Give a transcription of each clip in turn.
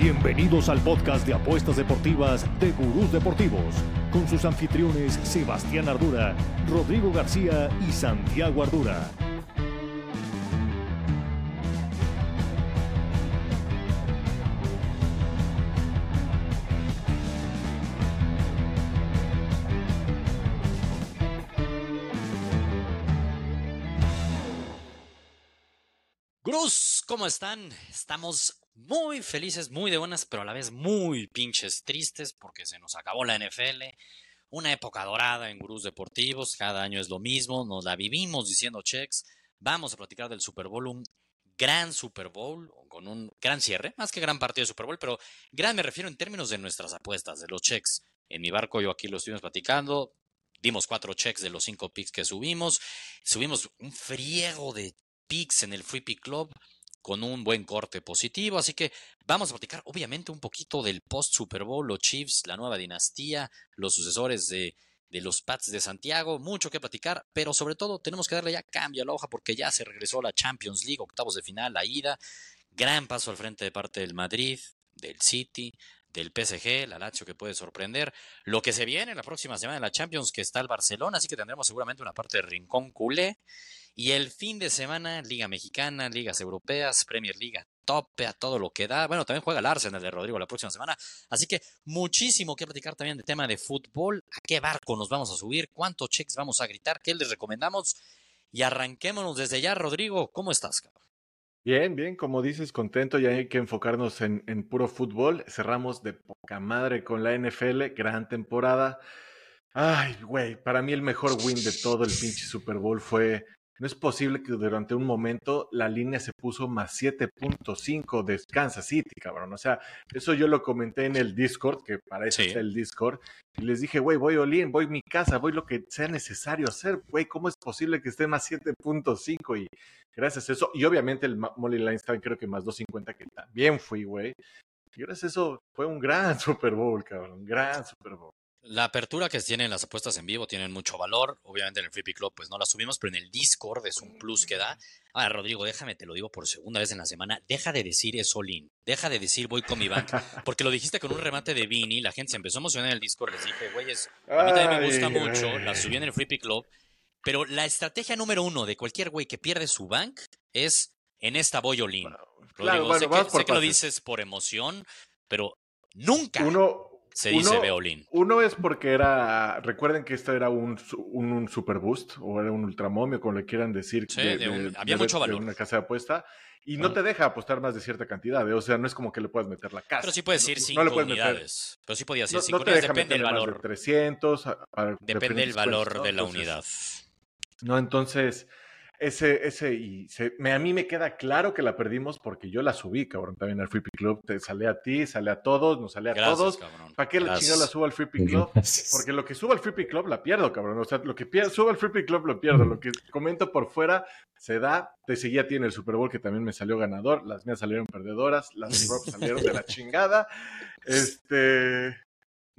Bienvenidos al podcast de apuestas deportivas de Gurús Deportivos, con sus anfitriones Sebastián Ardura, Rodrigo García y Santiago Ardura. ¿cómo están? Estamos muy felices, muy de buenas, pero a la vez muy pinches tristes porque se nos acabó la NFL. Una época dorada en gurús deportivos, cada año es lo mismo, nos la vivimos diciendo checks. Vamos a platicar del Super Bowl, un gran Super Bowl, con un gran cierre, más que gran partido de Super Bowl, pero gran me refiero en términos de nuestras apuestas, de los checks. En mi barco yo aquí lo estuvimos platicando, dimos cuatro checks de los cinco picks que subimos, subimos un friego de picks en el Free Pick Club con un buen corte positivo. Así que vamos a platicar obviamente un poquito del post Super Bowl, los Chiefs, la nueva dinastía, los sucesores de, de los Pats de Santiago. Mucho que platicar, pero sobre todo tenemos que darle ya cambio a la hoja porque ya se regresó la Champions League, octavos de final, la ida. Gran paso al frente de parte del Madrid, del City, del PSG, la Lazio que puede sorprender. Lo que se viene la próxima semana en la Champions, que está el Barcelona, así que tendremos seguramente una parte de rincón culé. Y el fin de semana, Liga Mexicana, Ligas Europeas, Premier League, tope a todo lo que da. Bueno, también juega el Arsenal de Rodrigo la próxima semana. Así que muchísimo que platicar también de tema de fútbol. ¿A qué barco nos vamos a subir? ¿Cuántos checks vamos a gritar? ¿Qué les recomendamos? Y arranquémonos desde ya, Rodrigo. ¿Cómo estás, cabrón? Bien, bien, como dices, contento, ya hay que enfocarnos en, en puro fútbol. Cerramos de poca madre con la NFL, gran temporada. Ay, güey, para mí el mejor win de todo el pinche Super Bowl fue no es posible que durante un momento la línea se puso más 7.5 de Kansas City, cabrón. O sea, eso yo lo comenté en el Discord, que para eso es el Discord. Y les dije, güey, voy Olin, voy a mi casa, voy lo que sea necesario hacer, güey. ¿Cómo es posible que esté más 7.5? Y gracias a eso, y obviamente el Molly estaba creo que más 250, que también fui, güey. Y gracias a eso fue un gran Super Bowl, cabrón, un gran Super Bowl. La apertura que tienen las apuestas en vivo tienen mucho valor. Obviamente en el Free Pick Club pues no la subimos, pero en el Discord es un plus que da. Ahora, Rodrigo, déjame, te lo digo por segunda vez en la semana. Deja de decir es all Deja de decir voy con mi bank. Porque lo dijiste con un remate de Vini. La gente se empezó a emocionar en el Discord. Les dije, güeyes, a mí también me gusta mucho. La subí en el Free Pick Club. Pero la estrategia número uno de cualquier güey que pierde su bank es en esta voy all Rodrigo, sé, que, sé que lo dices por emoción, pero nunca. Uno, se dice Beolin. Uno es porque era, recuerden que esto era un, un, super boost o era un ultramomio, como le quieran decir. Sí, había mucho valor. una casa de apuesta. Y no te deja apostar más de cierta cantidad, ¿eh? o sea, no es como que le puedas meter la casa. Pero sí puedes decir 5 unidades. Pero sí podías decir 5 unidades, depende del valor. De 300. depende del valor de la unidad. No, entonces, ese, ese, y se, me, a mí me queda claro que la perdimos porque yo la subí, cabrón, también al Free Pick Club. Te sale a ti, sale a todos, nos sale a todos. ¿Para qué la chingada la subo al Free Pick Club? Porque lo que subo al Free Pick Club la pierdo, cabrón. O sea, lo que pierdo, subo al Free Pick Club lo pierdo. Lo que comento por fuera se da. Te seguía a ti en el Super Bowl que también me salió ganador. Las mías salieron perdedoras. Las props salieron de la chingada. Este.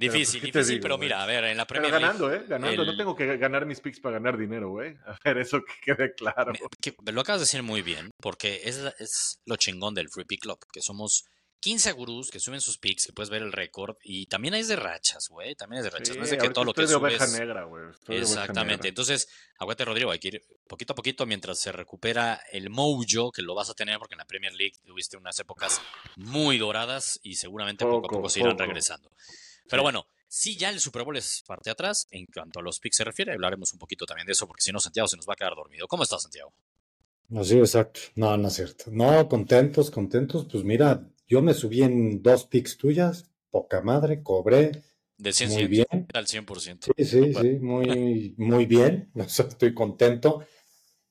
Difícil, pues, difícil, pero mira, a ver, en la Premier pero ganando, ¿eh? Ganando. No tengo que ganar mis picks para ganar dinero, güey. A ver, eso que quede claro. lo acabas de decir muy bien, porque es, es lo chingón del Free Pick Club, que somos 15 gurús que suben sus picks, que puedes ver el récord, y también hay de rachas, güey, también es de rachas, no es de que todo lo que. De oveja negra, güey. Exactamente, entonces, aguante Rodrigo, hay que ir poquito a poquito mientras se recupera el mojo, que lo vas a tener porque en la Premier League tuviste unas épocas muy doradas y seguramente poco, a poco se irán regresando. Pero bueno, si ya el Super Bowl es parte atrás, en cuanto a los picks se refiere, hablaremos un poquito también de eso, porque si no, Santiago se nos va a quedar dormido. ¿Cómo estás, Santiago? No, sí, exacto. No, no es cierto. No, contentos, contentos. Pues mira, yo me subí en dos picks tuyas, poca madre, cobré. De 100, muy bien. Al 100%. Sí, sí, sí, muy, muy bien. estoy contento.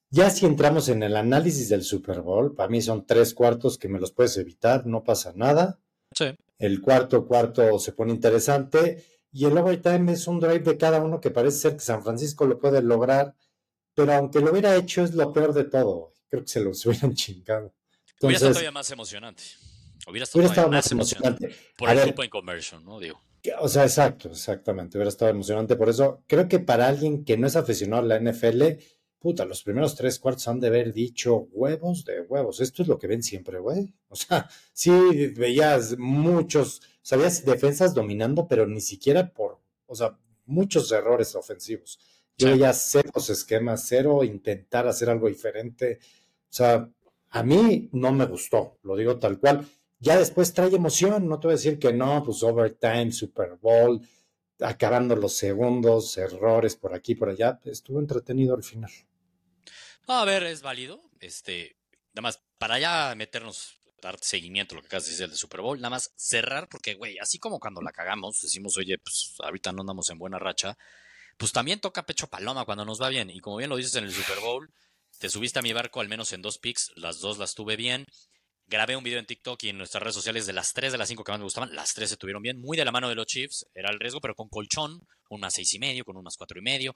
Ya si entramos en el análisis del Super Bowl, para mí son tres cuartos que me los puedes evitar, no pasa nada. Sí. El cuarto cuarto se pone interesante y el overtime es un drive de cada uno que parece ser que San Francisco lo puede lograr, pero aunque lo hubiera hecho es lo peor de todo. Creo que se los hubieran chingado. hubiera estado todavía más emocionante. Hubiera estado, más, emocionante. Por el en conversion, ¿no? Digo. O sea, exacto, exactamente. Hubiera estado emocionante. Por eso creo que para alguien que no es aficionado a la NFL, puta, los primeros tres cuartos han de haber dicho huevos de huevos. Esto es lo que ven siempre, güey. O sea, sí veías muchos, sabías defensas dominando, pero ni siquiera por, o sea, muchos errores ofensivos. Yo veía cero esquemas, cero intentar hacer algo diferente. O sea, a mí no me gustó, lo digo tal cual. Ya después trae emoción, no te voy a decir que no, pues overtime, Super Bowl, acabando los segundos, errores por aquí, por allá. Estuvo entretenido al final. A ver, es válido. Este, nada más, para ya meternos, dar seguimiento a lo que acabas de decir del Super Bowl, nada más cerrar, porque, güey, así como cuando la cagamos, decimos, oye, pues ahorita no andamos en buena racha, pues también toca pecho paloma cuando nos va bien. Y como bien lo dices en el Super Bowl, te subiste a mi barco al menos en dos picks, las dos las tuve bien. Grabé un video en TikTok y en nuestras redes sociales de las tres de las cinco que más me gustaban, las tres se tuvieron bien, muy de la mano de los Chiefs, era el riesgo, pero con colchón, un más seis y medio, con un más cuatro y medio.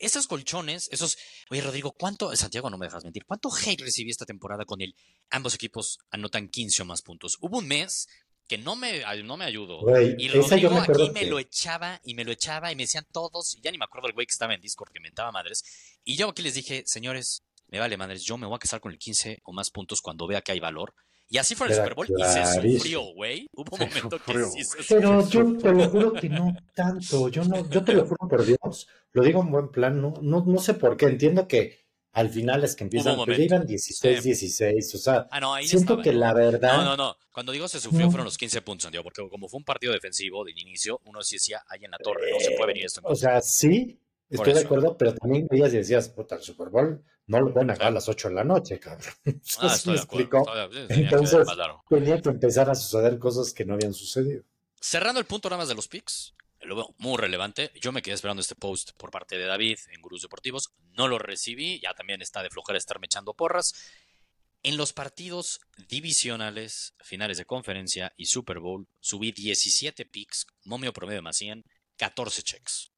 Esos colchones, esos. Oye, Rodrigo, ¿cuánto. Santiago, no me dejas mentir. ¿Cuánto hate recibí esta temporada con el. Ambos equipos anotan 15 o más puntos? Hubo un mes que no me, no me ayudó. y Rodrigo aquí me lo echaba y me lo echaba y me decían todos, y ya ni me acuerdo el güey que estaba en Discord que mentaba madres. Y yo aquí les dije, señores, me vale madres, yo me voy a casar con el 15 o más puntos cuando vea que hay valor. Y así fue el Super Bowl y se sufrió, güey. Hubo un momento que sí se Pero yo te lo juro que no tanto. Yo no, yo te lo juro por Dios. Lo digo en buen plan. No, no, no sé por qué. Entiendo que al final es que empiezan, pero iban 16, 16, o sea, ah, siento que la verdad... No, no, no, cuando digo se sufrió fueron los 15 puntos, Santiago, porque como fue un partido defensivo del inicio, uno sí decía, ahí en la torre, no se puede venir esto. o sea, sí, estoy de acuerdo, pero también veías y decías, puta, el Super Bowl no lo van a a las 8 de la noche, cabrón. Ah, estoy de acuerdo. Entonces, tenía que empezar a suceder cosas que no habían sucedido. Cerrando el punto nada más de los picks, lo veo muy relevante. Yo me quedé esperando este post por parte de David en Gurús Deportivos. No lo recibí. Ya también está de flojera estarme echando porras. En los partidos divisionales, finales de conferencia y Super Bowl, subí 17 picks, momio promedio más 100, 14 checks.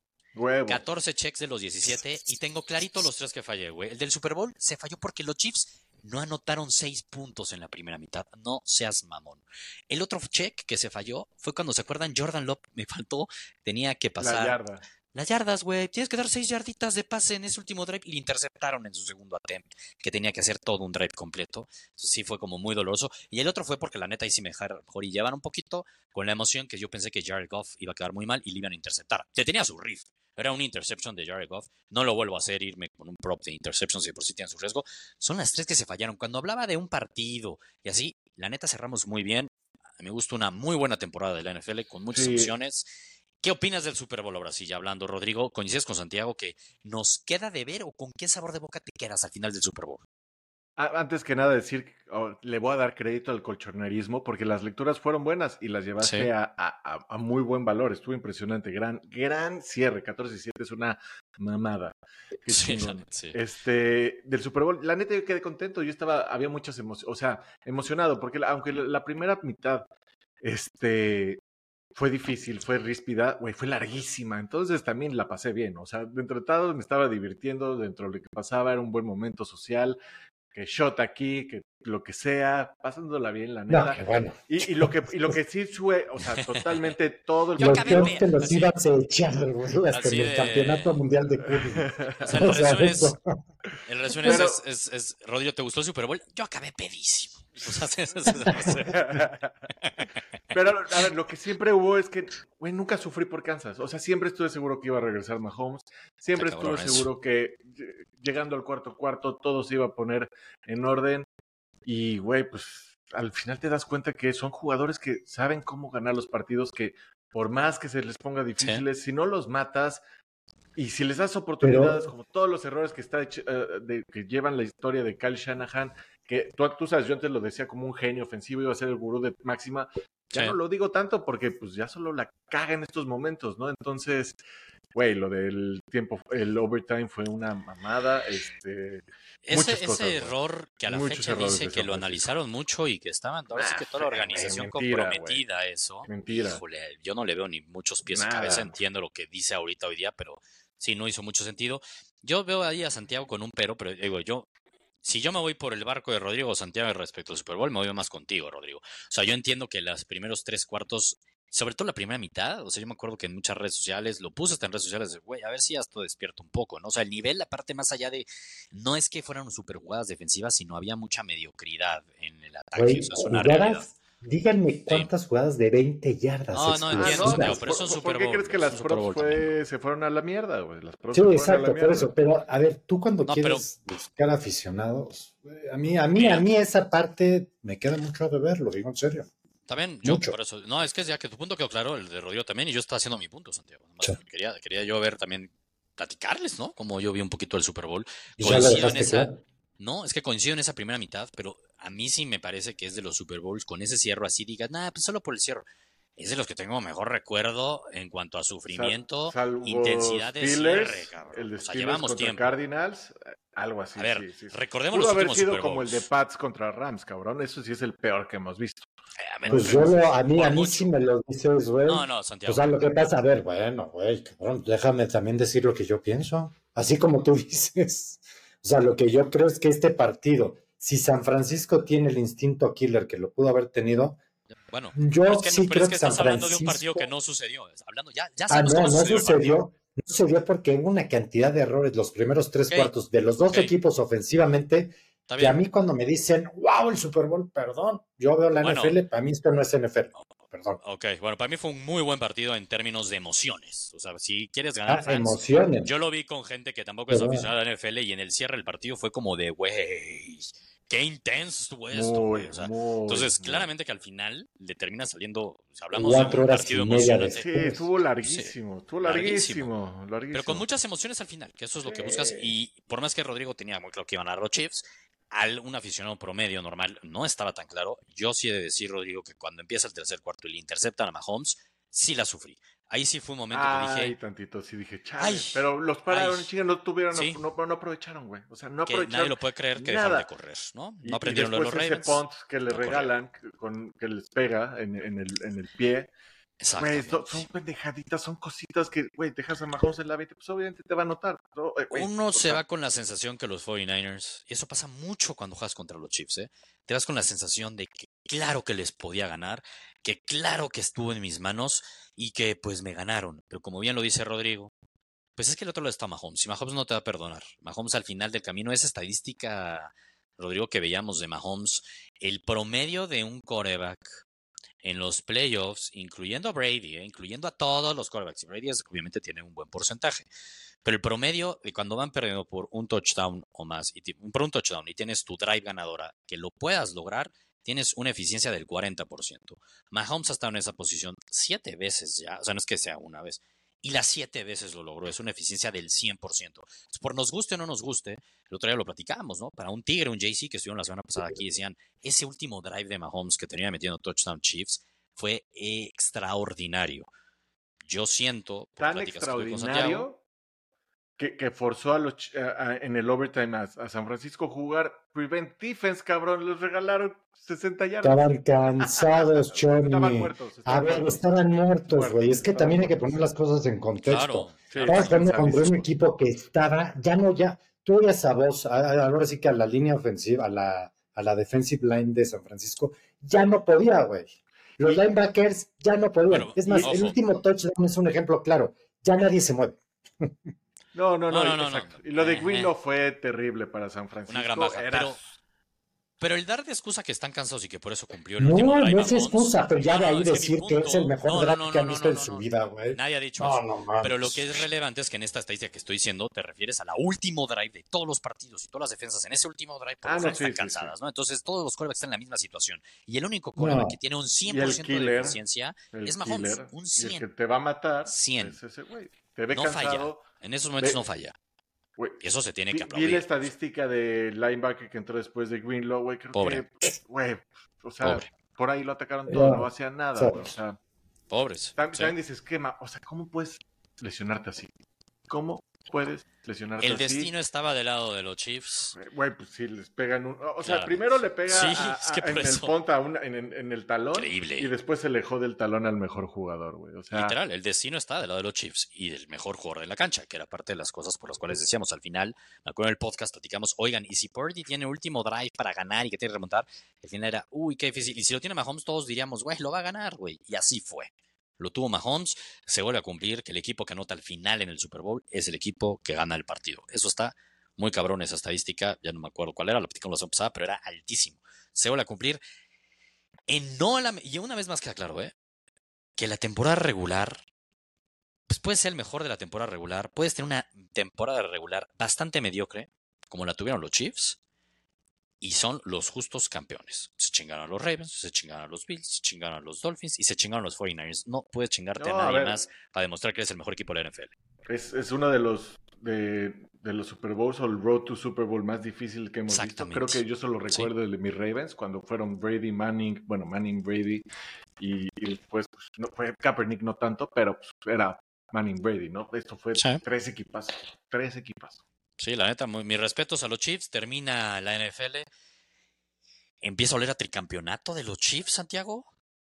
14 checks de los 17 y tengo clarito los tres que fallé, güey. El del Super Bowl se falló porque los Chiefs no anotaron seis puntos en la primera mitad. No seas mamón. El otro check que se falló fue cuando se acuerdan, Jordan Love me faltó, tenía que pasar. La yarda. Las yardas, güey. Tienes que dar seis yarditas de pase en ese último drive. Y le interceptaron en su segundo attempt, que tenía que hacer todo un drive completo. Entonces sí fue como muy doloroso. Y el otro fue porque la neta ahí sí me dejaron mejor y llevan un poquito con la emoción que yo pensé que Jared Goff iba a quedar muy mal y le iban a interceptar. Te tenía su riff. Era una interception de Jared Goff. No lo vuelvo a hacer, irme con un prop de interception si por sí tienen su riesgo. Son las tres que se fallaron. Cuando hablaba de un partido y así, la neta cerramos muy bien. Me gusta una muy buena temporada de la NFL con muchas opciones. ¿Qué opinas del Super Bowl ahora sí, ya hablando, Rodrigo? ¿Coincides con Santiago que nos queda de ver o con qué sabor de boca te quedas al final del Super Bowl? Antes que nada decir, oh, le voy a dar crédito al colchonerismo porque las lecturas fueron buenas y las llevaste a, muy buen valor. Estuvo impresionante. Gran, gran cierre. 14 y 7 es una mamada. Sí, Este, del Super Bowl. La neta yo quedé contento. Yo estaba, había muchas emociones, o sea, emocionado porque aunque la primera mitad, este, fue difícil, fue ríspida, güey, fue larguísima. Entonces también la pasé bien. O sea, dentro de todo me estaba divirtiendo, dentro de lo que pasaba era un buen momento social que shot aquí, que lo que sea, pasándola bien, la neta. bueno. y, lo que, y lo que sí fue, o sea, totalmente todo el Yo que te los ibas a echar, hasta en el campeonato mundial de curling. O sea, el resumen, es, el resumen es, es, es, Rodrigo, ¿te gustó el Super Bowl? Yo acabé pedísimo. Pero, a ver, lo que siempre hubo es que, güey, nunca sufrí por Kansas. O sea, siempre estuve seguro que iba a regresar Mahomes. Siempre estuve seguro que llegando al cuarto cuarto todo se iba a poner en orden. Y, güey, pues al final te das cuenta que son jugadores que saben cómo ganar los partidos, que por más que se les ponga difíciles, si no los matas, y si les das oportunidades, como todos los errores que, está de, que llevan la historia de Kyle Shanahan, que tú, tú, sabes, yo antes lo decía como un genio ofensivo, iba a ser el gurú de máxima, ya no lo digo tanto porque pues ya solo la caga en estos momentos, ¿no? Entonces, güey, lo del tiempo, el overtime fue una mamada, este... Ese, ese error que a la fecha dice que lo analizaron mucho y que estaban, ahora sí que toda la organización comprometida a eso. Mentira. Híjole, yo no le veo ni muchos pies a cabeza, entiendo lo que dice ahorita hoy día, pero sí, no hizo mucho sentido. Yo veo ahí a Santiago con un pero, pero digo, yo si yo me voy por el barco de Rodrigo Santiago respecto al Super Bowl, me voy más contigo, Rodrigo. O sea, yo entiendo que los primeros tres cuartos sobre todo la primera mitad, o sea, yo me acuerdo que en muchas redes sociales, lo puse hasta en redes sociales, güey, a ver si esto despierta un poco, ¿no? O sea, el nivel, la parte más allá de, no es que fueran super jugadas defensivas, sino había mucha mediocridad en el ataque, o sea, es una jugadas-. Díganme cuántas jugadas de 20 yardas. No, no, entiendo, pero eso es ¿Por- ¿Por qué crees que las props fue- se fueron a la mierda, güey? Las props Sí, se fueron a la exacto, por mierda. eso. Pero, a ver, tú cuando No, pero- quieres buscar aficionados, a mí, a mí, a mí esa parte me queda mucho de ver, lo digo en serio. También, yo Mucho. por eso, no, es que ya que tu punto quedó claro, el de Rodrigo también, y yo estaba haciendo mi punto, Santiago. Además, Sí. quería, quería yo ver también, platicarles, ¿no? Como yo vi un poquito el Super Bowl. Y ya lo Coincido en esa, claro. No, es que coincido en esa primera mitad, pero a mí sí me parece que es de los Super Bowls con ese cierre así, digas, nada, pues solo por el cierre. Es de los que tengo mejor recuerdo en cuanto a sufrimiento, Sal- intensidad de Steelers, cierre, cabrón. El de o sea, llevamos tiempo. Cardinals, algo así. a ver, sí, sí, sí. recordemos Pudo los haber últimos sido Super como el de Pats contra Rams, cabrón. Eso sí es el peor que hemos visto. Eh, a ver, Pues yo lo, a mí, a mí sí me lo dices, güey. No, no, Santiago. O sea, lo que pasa, a ver, bueno, güey, cabrón, déjame también decir lo que yo pienso. Así como tú dices. O sea, lo que yo creo es que este partido, si San Francisco tiene el instinto killer que lo pudo haber tenido, bueno, yo pero es que, sí creo es que San estás hablando de un partido Francisco- que no sucedió. Hablando, ya, ya Ah, no, no sucedió. No sucedió porque hubo una cantidad de errores los primeros tres cuartos de los dos equipos ofensivamente. Que a mí cuando me dicen, wow, el Super Bowl, perdón, yo veo la Bueno. NFL, para mí esto no es NFL. Perdón. Ok, bueno, para mí fue un muy buen partido en términos de emociones. O sea, si quieres ganar Ah, fans, emociones. yo lo vi con gente que tampoco es aficionada a la NFL y en el cierre del partido fue como de, güey, qué intenso estuvo esto, güey. O sea, muy, entonces, muy. claramente que al final le termina saliendo, o sea, hablamos de Cuatro un horas partido de- emocionante. Sí, estuvo larguísimo, estuvo larguísimo. larguísimo, larguísimo. Pero con muchas emociones al final, que eso es lo que buscas. Y por más que Rodrigo tenía muy claro que iban a los Chiefs, al un aficionado promedio normal no estaba tan claro. Yo sí he de decir, Rodrigo, que cuando empieza el tercer cuarto y le interceptan a Mahomes, sí la sufrí. Ahí sí fue un momento que Ay, dije tantito, sí dije, chale. Ay, pero los pararon, ay. chinga, no tuvieron, Sí. no, no, aprovecharon, güey. O sea, no que aprovecharon. nadie lo puede creer que dejaron de correr, ¿no? Y- No y aprendieron lo de los después ese Ravens. punt que le no regalan, con, que les pega en, en el, en el pie. Güey, son, pendejaditas, son cositas que, güey, dejas a Mahomes en la 20, pues obviamente te va a notar. No, eh, Uno se va con la sensación que los 49ers, y eso pasa mucho cuando juegas contra los Chiefs, ¿eh? te vas con la sensación de que claro que les podía ganar, que claro que estuvo en mis manos y que pues me ganaron. Pero como bien lo dice Rodrigo, pues es que el otro lado está Mahomes y Mahomes no te va a perdonar. Mahomes al final del camino, esa estadística, Rodrigo, que veíamos de Mahomes, el promedio de un coreback en los playoffs, incluyendo a Brady, ¿eh? incluyendo a todos los quarterbacks. Brady obviamente tiene un buen porcentaje. Pero el promedio cuando van perdiendo por un touchdown o más, y por un touchdown y tienes tu drive ganadora, que lo puedas lograr, tienes una eficiencia del 40%. Mahomes ha estado en esa posición siete veces ya, o sea, no es que sea una vez, y las siete veces lo logró, es una eficiencia del 100%. Entonces, por nos guste o no nos guste, el otro día lo platicábamos, ¿no? Para un Tigre, un JC que estuvieron la semana pasada aquí, decían, ese último drive de Mahomes que tenía metiendo touchdown Chiefs fue extraordinario. Yo siento, por tan extraordinario que, que forzó a los, a- a- en el overtime a, a San Francisco jugar prevent defense, cabrón. Les regalaron 60 yardas. Estaban cansados, Estaban Johnny. muertos. A estaban ver, muertos. estaban güey. Es que estaban también hay que poner las cosas en contexto. claro, Sí, Estabas jugando contra un equipo que estaba, ya no, ya, tú oías a a- ahora sí que a la línea ofensiva, a la, a la defensive line de San Francisco, ya no podía, güey. Los Y- linebackers ya no podían. Bueno, es más, y- el último touchdown es un ejemplo claro. Ya nadie se mueve. No, no, no, No, no, no, exacto. no. Y lo de Eh, Greenlaw fue terrible para San Francisco. Una gran baja, Era- pero- Pero el dar de excusa que están cansados y que por eso cumplió el No, último drive no es excusa, pero ya no, de no, ahí decir que es el mejor no, no, draft no, que han no, visto no, en no, su no. vida, güey. Nadie ha dicho No, eso. no. Pero lo que es relevante es que en esta estadística que estoy diciendo te refieres a la último drive de todos los partidos y todas las defensas en ese último drive por Ah, no, sí, están sí, cansadas, sí. ¿no? Entonces todos los quarterbacks están en la misma situación. Y el único No. que tiene un 100% de killer, eficiencia, el es Mahomes, killer, un y 100. el que te va a matar 100. es ese güey. Te ve No falla. En esos momentos Ve- no falla. Y eso se tiene Vi, que vi la aplaudir. estadística de linebacker que entró después de Greenlaw, güey. Creo Pobre. que, güey, o sea, Pobre. por ahí lo atacaron todo, no hacía nada, Sí. güey. O sea, Pobres. también, sí. también dices, ¿qué ma- O sea, ¿cómo puedes lesionarte así? ¿Cómo puedes lesionarte El así? destino estaba del lado de los Chiefs. Güey, pues sí, les pegan un... O sea, primero le pega Sí, a- es que a- por en el ponta, en, en- en el talón. Increíble. Y después se le jode el talón al mejor jugador, güey. O sea, Literal, el destino está del lado de los Chiefs y del mejor jugador de la cancha, que era parte de las cosas por las cuales decíamos al final, me acuerdo en el podcast, platicamos, oigan, y si Purdy tiene último drive para ganar y que tiene que remontar, al final era, uy, qué difícil. Y si lo tiene Mahomes, todos diríamos, güey, lo va a ganar, güey. Y así fue. Lo tuvo Mahomes, se vuelve a cumplir que el equipo que anota al final en el Super Bowl es el equipo que gana el partido. Eso está muy cabrón esa estadística, ya no me acuerdo cuál era, la platicamos la semana pasada, pero era altísimo. Se vuelve a cumplir. Y una vez más queda claro, ¿eh? que la temporada regular pues puede ser el mejor de la temporada regular, puedes tener una temporada regular bastante mediocre, como la tuvieron los Chiefs, y son los justos campeones. Se chingaron a los Ravens, se chingaron a los Bills, se chingaron a los Dolphins y se chingaron a los 49ers. No puedes chingarte No, a nadie más para demostrar que eres el mejor equipo de la NFL. Es, es uno de los de, de los Super Bowls o el Road to Super Bowl más difícil que hemos visto. Creo que yo solo recuerdo el de mis Ravens cuando fueron Brady, Manning, bueno, Manning, Brady y, y después pues, no fue Kaepernick no tanto, pero pues, era Manning, Brady, ¿no? Esto fue Sí. tres equipas, tres equipas. Sí, la neta, muy- mis respetos a los Chiefs. Termina la NFL. Empieza a oler a tricampeonato de los Chiefs, Santiago.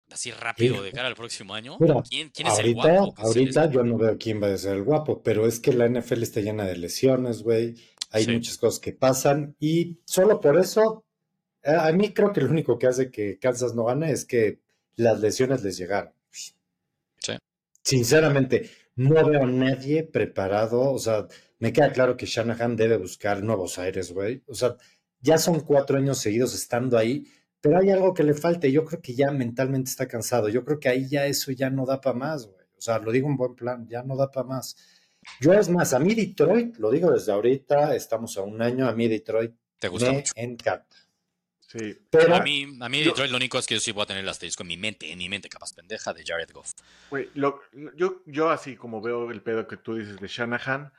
Así rápido de cara al próximo año. Mira, ¿Quién, quién es el ahorita, guapo? ahorita les- yo no veo quién va a ser el guapo, pero es que la NFL está llena de lesiones, güey. Hay Sí. muchas cosas que pasan y solo por eso, eh, a mí creo que lo único que hace que Kansas no gane es que las lesiones les llegaron. Sí. Sinceramente, no veo a nadie preparado. O sea, me queda claro que Shanahan debe buscar nuevos aires, güey. O sea, ya son cuatro años seguidos estando ahí, pero hay algo que le falta. y Yo creo que ya mentalmente está cansado. Yo creo que ahí ya eso ya no da para más, güey. O sea, lo digo en buen plan, ya no da para más. Yo es más, a mí Detroit, lo digo desde ahorita, estamos a un año, a mí Detroit Te gusta me mucho. encanta. Sí. Pero A mí, a mí Yo- Detroit lo único es que yo sí voy a tener el asterisco en mi mente, en mi mente capaz pendeja de Jared Goff. Güey, lo- lo- yo, yo así como veo el pedo que tú dices de Shanahan,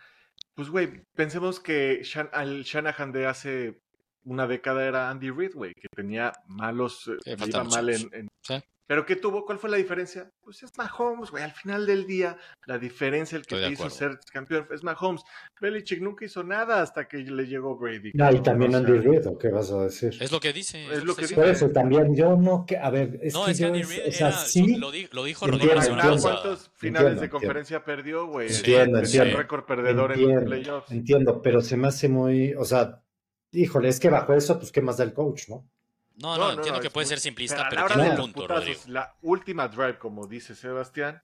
pues güey, pensemos que Shan- al Shanahan de hace una década era Andy Reid, güey, que tenía malos, eh, faltan iba mal en, en- Sí. Pero ¿qué tuvo? ¿Cuál fue la diferencia? Pues es Mahomes, güey. Al final del día, la diferencia, el que te hizo ser campeón es Mahomes. Belichick nunca hizo nada hasta que le llegó Brady. no, y también Andy Reid, ¿o qué vas a decir? Es lo que dice. Es lo que Por diciendo. eso también yo no, que, a ver, es No, que es yo, Andy es- Reid o sea, sí, lo, di- lo dijo Entiendo, entiendo. pasada. ¿Cuántos finales Entiendo, de entiendo. conferencia perdió, güey? Sí, Entiendo, Tenía entiendo. récord perdedor en entiendo, playoffs. entiendo, pero se me hace muy, o sea, híjole, es que bajo eso, pues, ¿qué más da el coach, no? No, no, entiendo que puede muy- ser simplista, pero hora tiene un punto, putazos, Rodrigo. La última drive, como dice Sebastián,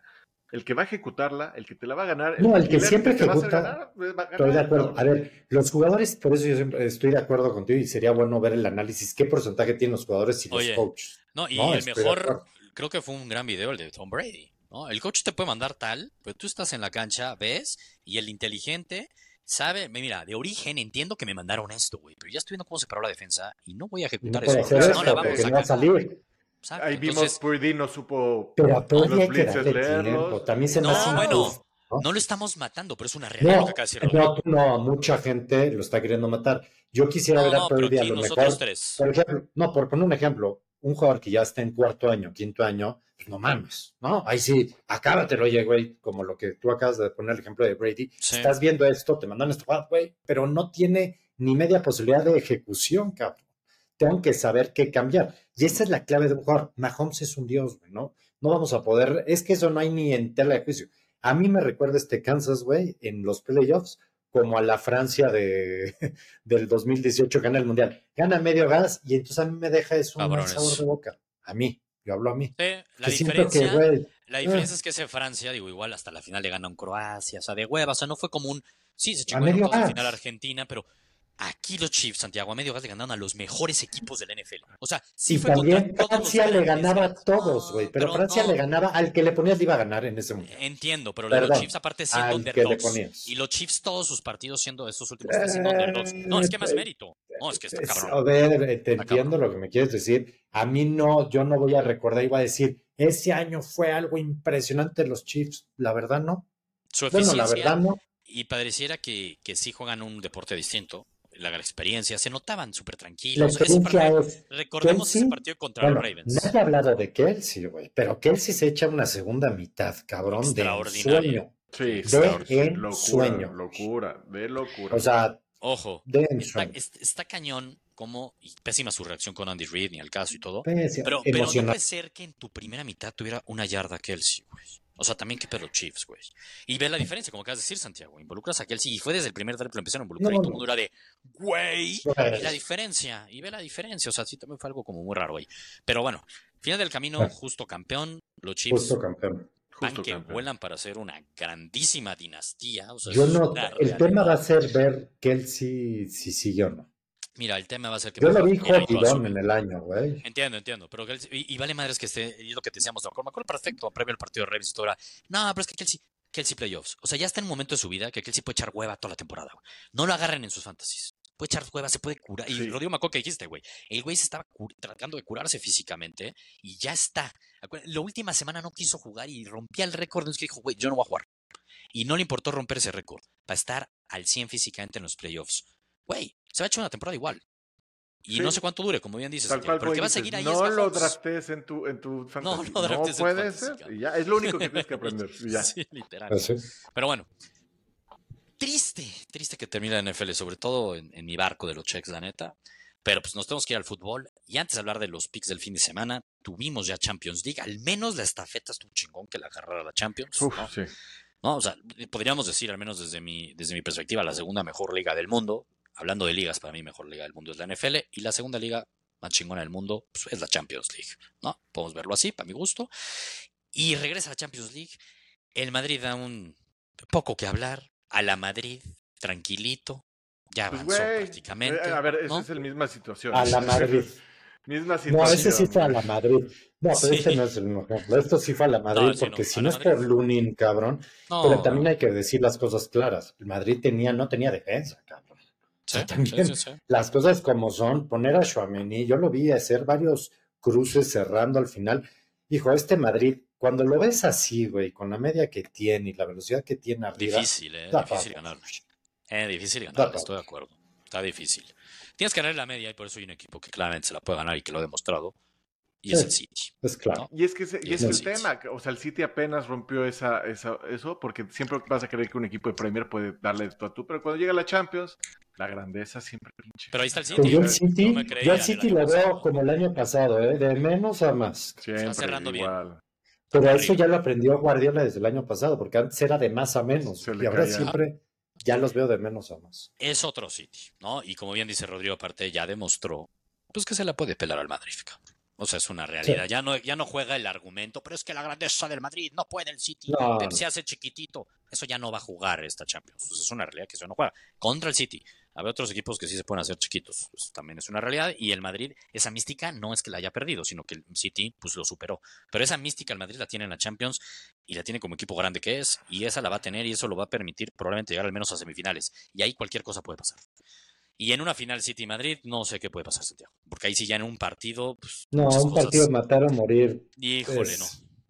el que va a ejecutarla, el que te la va a ganar. No, el que siempre te va a hacer ejecuta, ganar, pues, va a Estoy de ganar, acuerdo. A ver, los jugadores, por eso yo siempre estoy de acuerdo contigo y sería bueno ver el análisis, qué porcentaje tienen los jugadores y los coaches. No, y No, el mejor, creo que fue un gran video el de Tom Brady. ¿no? El coach te puede mandar tal, pero tú estás en la cancha, ves, y el inteligente sabe, mira, de origen entiendo que me mandaron esto, güey, pero ya estoy viendo cómo se paró la defensa y no voy a no ejecutar eso. no la a vamos porque a no va a sacar. salir. Exacto, Ahí vimos, Purdy no supo Pero los hay que blitzes darle tiempo. leerlos. También se No, hace bueno, ¿no? no lo estamos matando, pero es una realidad lo No, que acaba de decir Rodrigo. no, tú no, mucha gente lo está queriendo matar. Yo quisiera No, ver a Purdy a lo mejor. tres. Por ejemplo, no, por poner un ejemplo, un jugador que ya está en cuarto año, quinto año, pues no mames, ¿no? Ahí sí, acábatelo, oye, güey, como lo que tú acabas de poner el ejemplo de Brady. Sí. Estás viendo esto, te mandan esta jugada, güey, pero no tiene ni media posibilidad de ejecución, cabrón. Tengo que saber qué cambiar. Y esa es la clave de un jugador. Mahomes es un dios, güey, ¿no? No vamos a poder, es que eso no hay ni en tela de juicio. A mí me recuerda este Kansas, güey, en los playoffs, como a la Francia de, del 2018 gana el Mundial. Gana medio gas y entonces a mí me deja eso un sabor de boca. A mí, yo hablo a mí. Sí, la Que siento que, diferencia, güey, la diferencia es que ese Francia, digo, igual hasta la final le gana un Croacia, o sea, de hueva, o sea, no fue como un, sí, se chingó en medio gas. final a Argentina, pero aquí los Chiefs, Santiago, a medio gas le ganaron a los mejores equipos de la NFL. O sea, sí y fue también Francia le ganaba a todos, güey. Pero, pero Francia no. le ganaba al que le ponías le iba a ganar en ese momento. Entiendo, pero los Chiefs aparte siendo underdogs. Y los Chiefs todos sus partidos siendo estos últimos tres siendo underdogs. No, es que más Eh, mérito. No, es que está Es- cabrón. A ver, eh, te entiendo lo que me quieres decir. A mí no, yo no voy a recordar, iba a decir, ese año fue algo impresionante los Chiefs. La verdad no. Su Bueno, la verdad no. y pareciera que, que sí juegan un deporte distinto. La experiencia, se notaban súper La tranquilos. Ese experiencia partido- es. recordemos ese Kelsey, partido contra Bueno, los Ravens. nadie ha hablado de Kelsey, güey. Pero Kelsey se echa una segunda mitad, cabrón, de sueño. Sí, De extraordinario. ensueño. Locura, de locura. O sea, Ojo, de está, está cañón como, y pésima su reacción con Andy Reid ni al caso y todo. Pésimo, Pero, pero no puede ser que en tu primera mitad tuviera una yarda Kelsey, güey. O sea, también que pedo Chiefs, güey. Y ve la diferencia, como acabas de decir, Santiago. Involucras a Kelsey y fue desde el primer drive que lo empezaron a involucrar No, y todo el mundo era de, güey. Y la diferencia, y ve la diferencia. O sea, sí también fue algo como muy raro, güey. Pero bueno, final del camino, justo campeón, los Chiefs. Justo campeón. Justo que campeón. vuelan para ser una grandísima dinastía. o sea, Yo es no, el tema va a ser ver que él sí, sí siguió o no. Mira, el tema va a ser que. Yo lo mejor vi jodidón en el año, güey. Entiendo, entiendo. Pero y, y vale madres que esté. Y es lo que te decíamos. Acuerdo, me acuerdo perfecto. Previo al partido de Ravens y era. No, pero es que Kelsey. Kelsey playoffs. O sea, ya está en un momento de su vida que Kelsey puede echar hueva toda la temporada. güey. No lo agarren en sus fantasies. Puede echar hueva, se puede curar. Y Sí. Rodrigo me acuerdo que dijiste, güey. El güey se estaba tratando de curarse físicamente y ya está. La última semana no quiso jugar y rompía el récord. Es que dijo, güey, yo no voy a jugar. Y no le importó romper ese récord para estar al 100 físicamente en los playoffs. Güey, se va a echar una temporada igual. Y Sí. no sé cuánto dure, como bien dices. Tal cual, pero que va a seguir ahí no lo draftes en tu, en tu fantasy. lo draftes en puede ser. y ya, es lo único que tienes que aprender. y ya. Sí, literal. Así. Pero bueno, triste, triste que termine la NFL, sobre todo en, en mi barco de los checks, la neta. Pero pues nos tenemos que ir al fútbol. Y antes de hablar de los picks del fin de semana, tuvimos ya Champions League. Al menos la estafeta estuvo chingón que la agarrara la Champions. Uf, ¿no? sí. ¿no? O sea, podríamos decir, al menos desde mi, desde mi perspectiva, la segunda mejor liga del mundo. Hablando de ligas, para mí mejor liga del mundo es la NFL. Y la segunda liga más chingona del mundo pues, es la Champions League. ¿no? Podemos verlo así, para mi gusto. Y regresa a la Champions League. El Madrid da un poco que hablar. A la Madrid, tranquilito. Ya Pues, avanzó prácticamente. eh, A ver, esa ¿no? es la misma situación. A la Madrid. misma No, situación. ese sí fue a la Madrid. No, pero Sí. este no es el mismo ejemplo. Esto sí fue a la Madrid, No, no, porque si no es por Lunin, cabrón. No, Pero también hay que decir las cosas claras. El Madrid tenía, no tenía defensa, cabrón. Sí, sea, también- sí, sí, sí. Las cosas como son, poner a Chouameni, yo lo vi hacer varios cruces cerrando al final. Hijo, este Madrid, cuando lo ves así, güey, con la media que tiene y la velocidad que tiene arriba, Difícil, eh, difícil ganar. Eh, difícil ganar, estoy de acuerdo. Está difícil. Tienes que ganar la media y por eso hay un equipo que claramente se la puede ganar y que lo ha demostrado. Y es el City. es claro. Y es que ese- y es es el el City. tema, que- o sea, el City apenas rompió esa, esa, eso, porque siempre vas a creer que un equipo de Premier puede darle de tú a tú, pero cuando llega la Champions, la grandeza siempre pinche. Pero ahí está el Pues City. yo No el City, me yo al creían City el lo veo pasado. como el año pasado, ¿eh? de menos a más. Siempre cerrando bien. igual. Pero Arriba. eso ya lo aprendió Guardiola desde el año pasado, porque antes era de más a menos. Y ahora caía. siempre ya los veo de menos a más. Es otro City, ¿no? Y como bien dice Rodrigo, aparte ya demostró pues que se la puede pelar al Madrid. O sea, es una realidad. Ya, no, ya no juega el argumento, pero es que la grandeza del Madrid no puede el City. No, se hace chiquitito. Eso ya no va a jugar esta Champions. Pues es una realidad que eso no juega. Contra el City. Hay otros equipos que sí se pueden hacer chiquitos. Pues también es una realidad. Y el Madrid, esa mística no es que la haya perdido, sino que el City pues lo superó. Pero esa mística el Madrid la tiene en la Champions y la tiene como equipo grande que es. Y esa la va a tener y eso lo va a permitir probablemente llegar al menos a semifinales. Y ahí cualquier cosa puede pasar. Y en una final City-Madrid, no sé qué puede pasar, Santiago. Porque ahí sí ya en un partido, pues, No, un cosas- partido matar o morir. Híjole, es- no.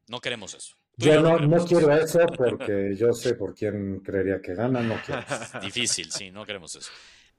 No queremos eso. Tú Yo no, no quiero eso porque yo sé por quién creería que gana, no quiero. Difícil, sí, no queremos eso.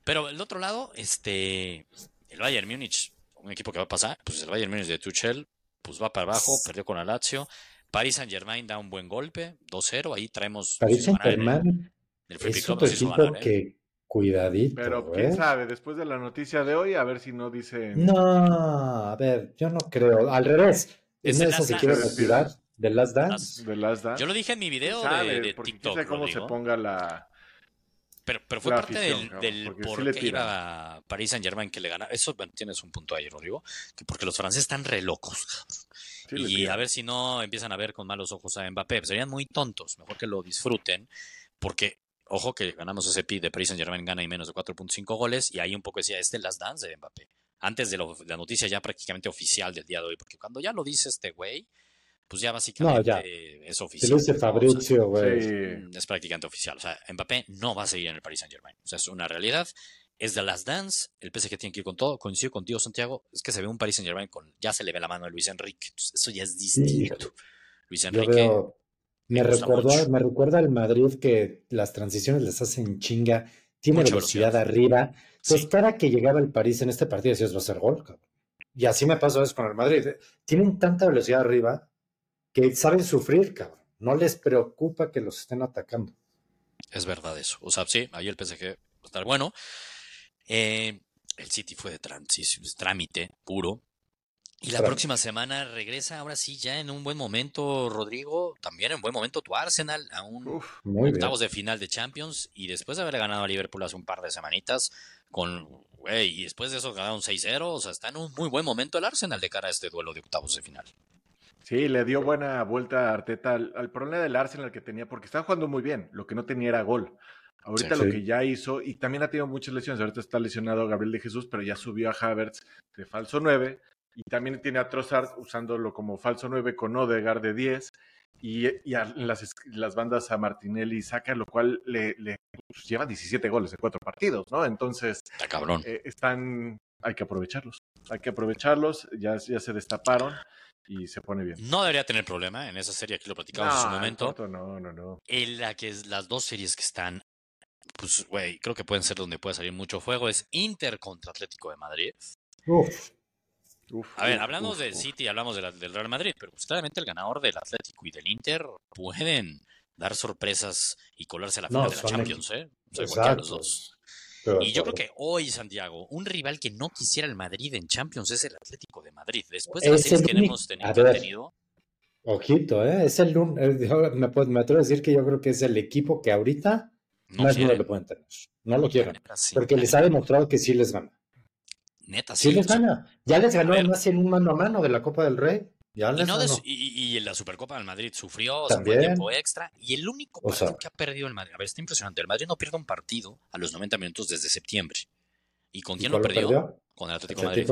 Pero el otro lado, este, el Bayern Múnich, un equipo que va a pasar, pues el Bayern Múnich de Tuchel, pues va para abajo, perdió con la Lazio. Paris Saint Germain da un buen golpe, 2-0, ahí traemos. Paris ganar en el- Saint-Germain El Free es Club hizo equipo que cuidadito, Pero quién sabe, después de la noticia de hoy, a ver si no dicen. No, a ver, yo no creo. Al revés, Es eso se quiere retirar de Last Dance. Las- de Last Dance. Yo lo dije en mi video ¿Quién de, de TikTok. sabe cómo Rodrigo. se ponga la. Pero, pero fue la parte afición, del, cabrón, del porque por sí le qué tiran. iba a Paris Saint Germain que le gana. Eso bueno, tienes un punto ahí, Rodrigo. Que porque los franceses están re locos. Sí, y a ver si no empiezan a ver con malos ojos a Mbappé. Serían muy tontos. Mejor que lo disfruten. Porque, ojo, que ganamos ese pi de Paris Saint Germain gana y menos de 4.5 goles. Y ahí un poco decía, este es las dance de Mbappé. Antes de lo- la noticia ya prácticamente oficial del día de hoy. Porque cuando ya lo dice este güey, pues ya básicamente ya. es oficial. lo dice ¿no? O sea, Fabrizio, güey. Sí. Es prácticamente oficial. O sea, Mbappé no va a seguir en el Paris Saint Germain. O sea, es una realidad. Es de las dance. El PSG tiene que ir con todo. Coincido contigo, Santiago. Es que se ve un Paris Saint Germain con. Ya se le ve la mano a Luis Enrique. Entonces, eso ya es distinto. Luis Yo Enrique. veo, me, mucho. me recuerda al Madrid que las transiciones les hacen chinga, tiene Mucha velocidad, velocidad. arriba. Pues Sí. cada que llegaba el París en este partido decías va a ser gol, cabrón. Y así me pasó eso con el Madrid. Tienen tanta velocidad arriba que saben sufrir, cabrón. No les preocupa que los estén atacando. Es verdad eso. O sea, sí, ahí el PSG va a estar bueno. Eh, el City fue de transición, trámite puro. Y la próxima semana regresa, ahora sí, ya en un buen momento, Rodrigo. También en buen momento tu Arsenal a un Uf, Muy bien. octavos de final de Champions y después de haber ganado a Liverpool hace un par de semanitas con güey, y después de eso ganaron 6-0, o sea, está en un muy buen momento el Arsenal de cara a este duelo de octavos de final. Sí, le dio buena vuelta a Arteta al, al problema del Arsenal que tenía, porque estaba jugando muy bien, lo que no tenía era gol. Ahorita Sí. lo Sí. que ya hizo, y también ha tenido muchas lesiones, ahorita está lesionado Gabriel de Jesús, pero ya subió a Havertz de falso 9, y también tiene a Trossard usándolo como falso 9 con Odegaard de 10, y, y a- las, las bandas a Martinelli y Saca, lo cual le, le- pues, lleva 17 goles en cuatro partidos, ¿no? Entonces, Está cabrón. eh, están, hay que aprovecharlos, hay que aprovecharlos, ya, ya se destaparon y se pone bien. No debería tener problema en esa serie, aquí lo platicamos en su No, momento. corto No, no, no. En la que es las dos series que están, pues, güey, creo que pueden ser donde puede salir mucho fuego. Es Inter contra Atlético de Madrid. Uf, Uf, A ver, hablamos uf, del uf. City, hablamos de la- del Real Madrid, pero pues claramente el ganador del Atlético y del Inter pueden dar sorpresas y colarse a la No, final de la Champions, ¿eh? O sea, cualquiera de los dos. Y yo creo que hoy, Santiago, un rival que no quisiera el Madrid en Champions es el Atlético de Madrid. Después de las Es series que hemos tenido, Ojito, ¿eh? Es el me, me atrevo a decir que yo creo que es el equipo que ahorita no más no quieren. le pueden tener. No lo quieren. Porque les ha demostrado que sí les gana. Neta, Sí sí. les gana. Ya les ganó además en un mano a mano de la Copa del Rey. Ya Y, les no ganó. y, en la Supercopa del Madrid sufrió, se fue También. tiempo extra. Y el único O partido sea- que ha perdido el Madrid, a ver, está impresionante. El Madrid no pierde un partido a los 90 minutos desde septiembre. ¿Y con ¿Y quién lo perdió? Con el Atlético de Madrid.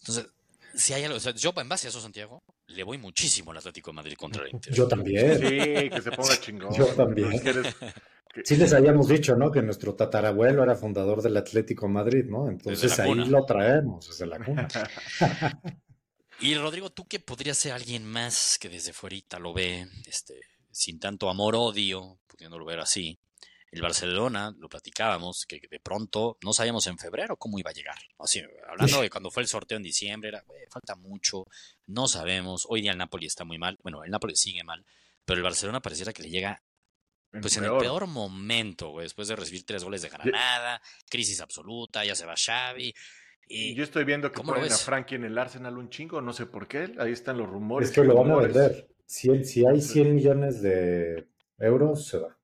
Entonces, si hay algo, o sea, yo en base a eso, Santiago, le voy muchísimo al Atlético de Madrid contra el Inter. Yo también. Sí, que se ponga chingón. Yo también. Es que eres- Sí les habíamos dicho, ¿no? Que nuestro tatarabuelo era fundador del Atlético Madrid, ¿no? Entonces ahí cuna. lo traemos desde la cuna. Y Rodrigo, ¿tú qué podría ser alguien más que desde fuerita lo ve, este, sin tanto amor-odio, pudiéndolo ver así? El Barcelona, lo platicábamos, que de pronto no sabíamos en febrero cómo iba a llegar. Así, hablando de cuando fue el sorteo en diciembre, era, "Güey, falta mucho, no sabemos. Hoy día el Napoli está muy mal, bueno, el Napoli sigue mal, pero el Barcelona pareciera que le llega pues en el peor momento, güey, después de recibir tres goles de Granada, crisis absoluta, ya se va Xavi. Y Yo estoy viendo que ¿Cómo lo ponen a? Frankie en el Arsenal un chingo, no sé por qué. Ahí están los rumores. Es que lo van a rumores. vender. Si, si hay 100 millones de euros, se va.